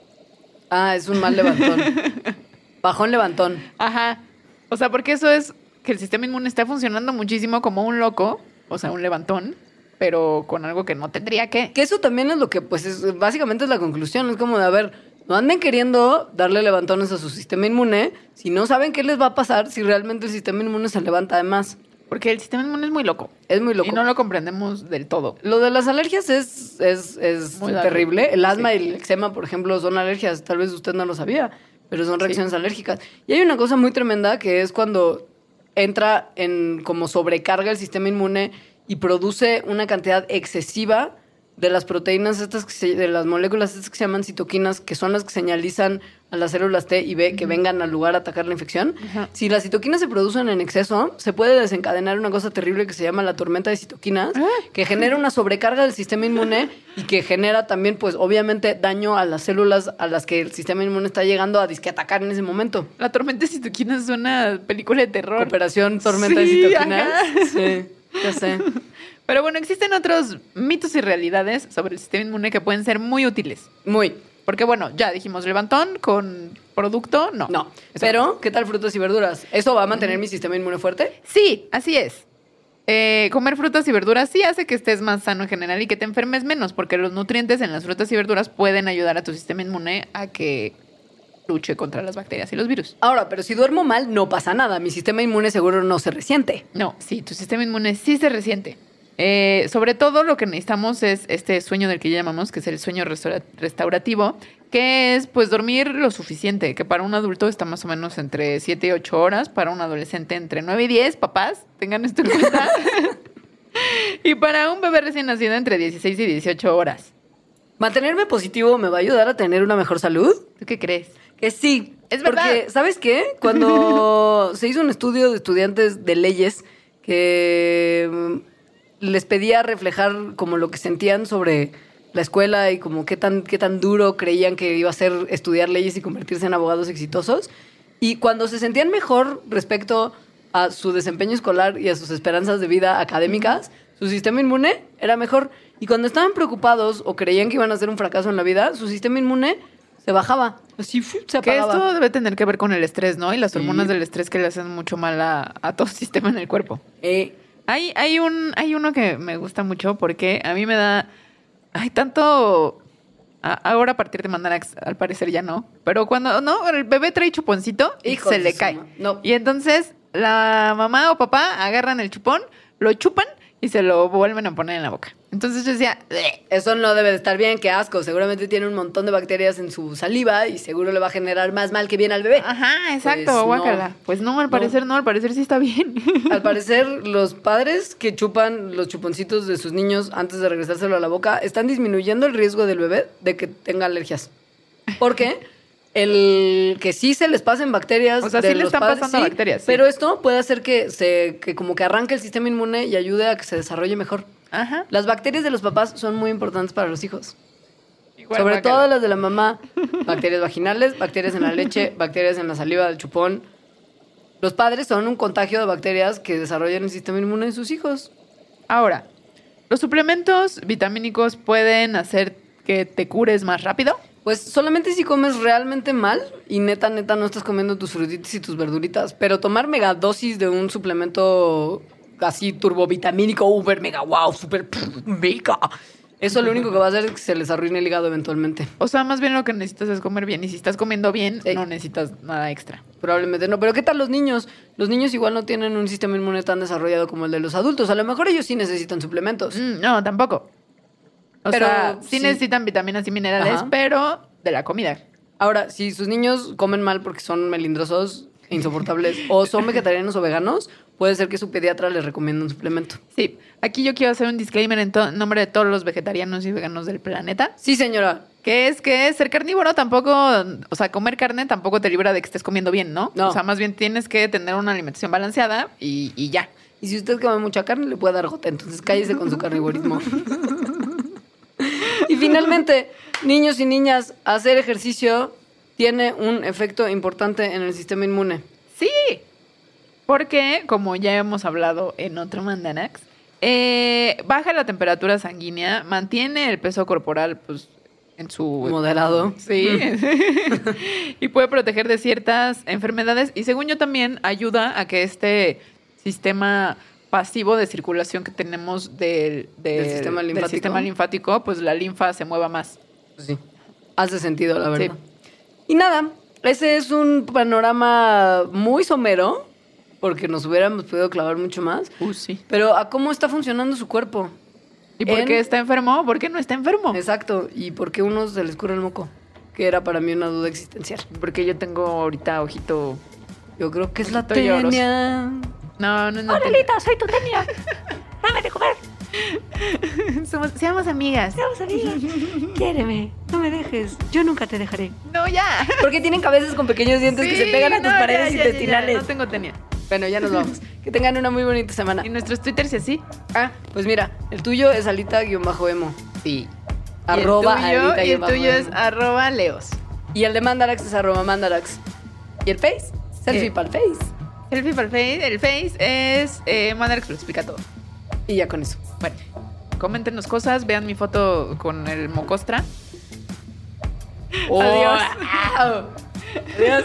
Ah, es un mal levantón. Bajón levantón. Ajá. O sea, porque eso es que el sistema inmune está funcionando muchísimo como un loco, o sea, un levantón, pero con algo que no tendría que. Que eso también es lo que, pues, es, básicamente es la conclusión. Es como de, a ver, no anden queriendo darle levantones a su sistema inmune si no saben qué les va a pasar si realmente el sistema inmune se levanta además. Porque el sistema inmune es muy loco. Es muy loco. Y no lo comprendemos del todo. Lo de las alergias es, es, es terrible. El asma Sí. y el eczema, por ejemplo, son alergias. Tal vez usted no lo sabía, pero son reacciones alérgicas. Y hay una cosa muy tremenda que es cuando entra en como sobrecarga el sistema inmune y produce una cantidad excesiva de las proteínas estas que se- de las moléculas estas que se llaman citoquinas, que son las que señalizan a las células T y B que vengan al lugar a atacar la infección. Si las citoquinas se producen en exceso, se puede desencadenar una cosa terrible que se llama la tormenta de citoquinas, Ah. que genera una sobrecarga del sistema inmune y que genera también, pues, obviamente, daño a las células a las que el sistema inmune está llegando a disque atacar en ese momento. La tormenta de citoquinas es una película de terror. Operación tormenta de citoquinas. ajá. Sí, ya sé. Pero bueno, existen otros mitos y realidades sobre el sistema inmune que pueden ser muy útiles. Muy. Porque bueno, ya dijimos levantón con producto, no. No. Eso Pero, ¿qué tal frutas y verduras? ¿Eso va a mantener mi sistema inmune fuerte? Sí, así es. Eh, comer frutas y verduras sí hace que estés más sano en general y que te enfermes menos, porque los nutrientes en las frutas y verduras pueden ayudar a tu sistema inmune a que luche contra las bacterias y los virus. Ahora, pero si duermo mal, no pasa nada. Mi sistema inmune seguro no se resiente. No, sí, tu sistema inmune sí se resiente. Eh, sobre todo lo que necesitamos es este sueño del que ya llamamos, que es el sueño restaura- restaurativo, que es pues dormir lo suficiente, que para un adulto está más o menos entre 7 y 8 horas, para un adolescente entre 9 y 10, papás, tengan esto en cuenta. y para un bebé recién nacido entre 16 y 18 horas. ¿Mantenerme positivo me va a ayudar a tener una mejor salud? ¿Tú qué crees? Que sí. Es verdad. Porque, ¿sabes qué? Cuando se hizo un estudio de estudiantes de leyes que mm, les pedía reflejar como lo que sentían sobre la escuela y como qué tan, qué tan duro creían que iba a ser estudiar leyes y convertirse en abogados exitosos. Y cuando se sentían mejor respecto a su desempeño escolar y a sus esperanzas de vida académicas, su sistema inmune era mejor. Y cuando estaban preocupados o creían que iban a hacer un fracaso en la vida, su sistema inmune se bajaba. Así se Que apagaba. esto debe tener que ver con el estrés, ¿no? Y las Sí. hormonas del estrés que le hacen mucho mal a, a todo sistema en el cuerpo. Eh, Hay, hay, un, hay uno que me gusta mucho porque a mí me da. Hay tanto. a- Ahora a partir de Mandarax, al parecer ya no. Pero cuando no, el bebé trae chuponcito y Hijos se le cae. no. Y entonces la mamá o papá agarran el chupón, lo chupan y se lo vuelven a poner en la boca. Entonces yo decía, eso no debe de estar bien, qué asco. Seguramente tiene un montón de bacterias en su saliva y seguro le va a generar más mal que bien al bebé. ajá, exacto, Pues no. Pues no, al parecer no, al parecer sí está bien. Al parecer, los padres que chupan los chuponcitos de sus niños antes de regresárselo a la boca están disminuyendo el riesgo del bebé de que tenga alergias. Porque el que sí se les pasen bacterias. O sea, de sí le están padres, pasando sí, bacterias, sí. Pero esto puede hacer que se que como que arranque el sistema inmune y ayude a que se desarrolle mejor. Ajá. Las bacterias de los papás son muy importantes para los hijos. Igual, Sobre todo las de la mamá. Bacterias vaginales, bacterias en la leche, bacterias en la saliva del chupón. Los padres son un contagio de bacterias que desarrollan el sistema inmune de sus hijos. Ahora, ¿los suplementos vitamínicos pueden hacer que te cures más rápido? Pues solamente si comes realmente mal y neta, neta no estás comiendo tus frutitas y tus verduritas. Pero tomar megadosis de un suplemento así turbovitamínico, uber mega wow, super pff, mega. Eso lo único que va a hacer es que se les arruine el hígado eventualmente. O sea, más bien lo que necesitas es comer bien. Y si estás comiendo bien, Sí. no necesitas nada extra. Probablemente no. Pero ¿qué tal los niños? Los niños igual no tienen un sistema inmune tan desarrollado como el de los adultos. A lo mejor ellos sí necesitan suplementos. Mm, no, tampoco. O Pero sea, sí, sí. necesitan vitaminas y minerales, Ajá. pero de la comida. Ahora, si sus niños comen mal porque son melindrosos insoportables, o son vegetarianos o veganos, puede ser que su pediatra le recomiende un suplemento. Sí, aquí yo quiero hacer un disclaimer en nombre de todos los vegetarianos y veganos del planeta. Sí, señora. Que es que ser carnívoro tampoco, o sea, comer carne tampoco te libra de que estés comiendo bien, ¿no? No. O sea, más bien tienes que tener una alimentación balanceada y, y ya. Y si usted come mucha carne, le puede dar gota. Entonces cállese con su carnivorismo. y finalmente, niños y niñas, hacer ejercicio tiene un efecto importante en el sistema inmune. Sí, porque como ya hemos hablado en otro Mandanax, eh, baja la temperatura sanguínea, mantiene el peso corporal pues en su Moderado. Sí. y puede proteger de ciertas enfermedades. Y según yo también ayuda a que este sistema pasivo de circulación que tenemos del, del- sistema del linfático. sistema linfático, pues la linfa se mueva más. Pues sí. Hace sentido, la verdad. Sí. Y nada, ese es un panorama muy somero, porque nos hubiéramos podido clavar mucho más. Uh, sí. Pero a cómo está funcionando su cuerpo. ¿Y por En- qué está enfermo? ¿Por qué no está enfermo? Exacto. Y por qué uno se le escurre el moco. Que era para mí una duda existencial. Porque yo tengo ahorita ojito. Yo creo que es la tenia. No, no, no. Aurelita, soy tu tenia. Dame de comer. Somos, seamos amigas. Vamos amigas. Quiéreme. No me dejes. Yo nunca te dejaré. No, ya. Porque tienen cabezas con pequeños dientes que se pegan a tus no, paredes ya, ya, ya, intestinales. No tengo tenia. Bueno, ya nos vamos. que tengan una muy bonita semana. Y nuestros twitters y así. Ah, pues mira, el tuyo es alita-emo. Sí. Arroba y el tuyo, y el tuyo es arroba leos. Y el de Mandarax es arroba Mandarax. ¿Y el Face? Selfie Eh. para el Face. Selfie para el Face. El Face es eh, Mandarax lo explica todo. Y ya con eso. Bueno, coméntenos cosas, vean mi foto con el mocostra. Adiós. Adiós.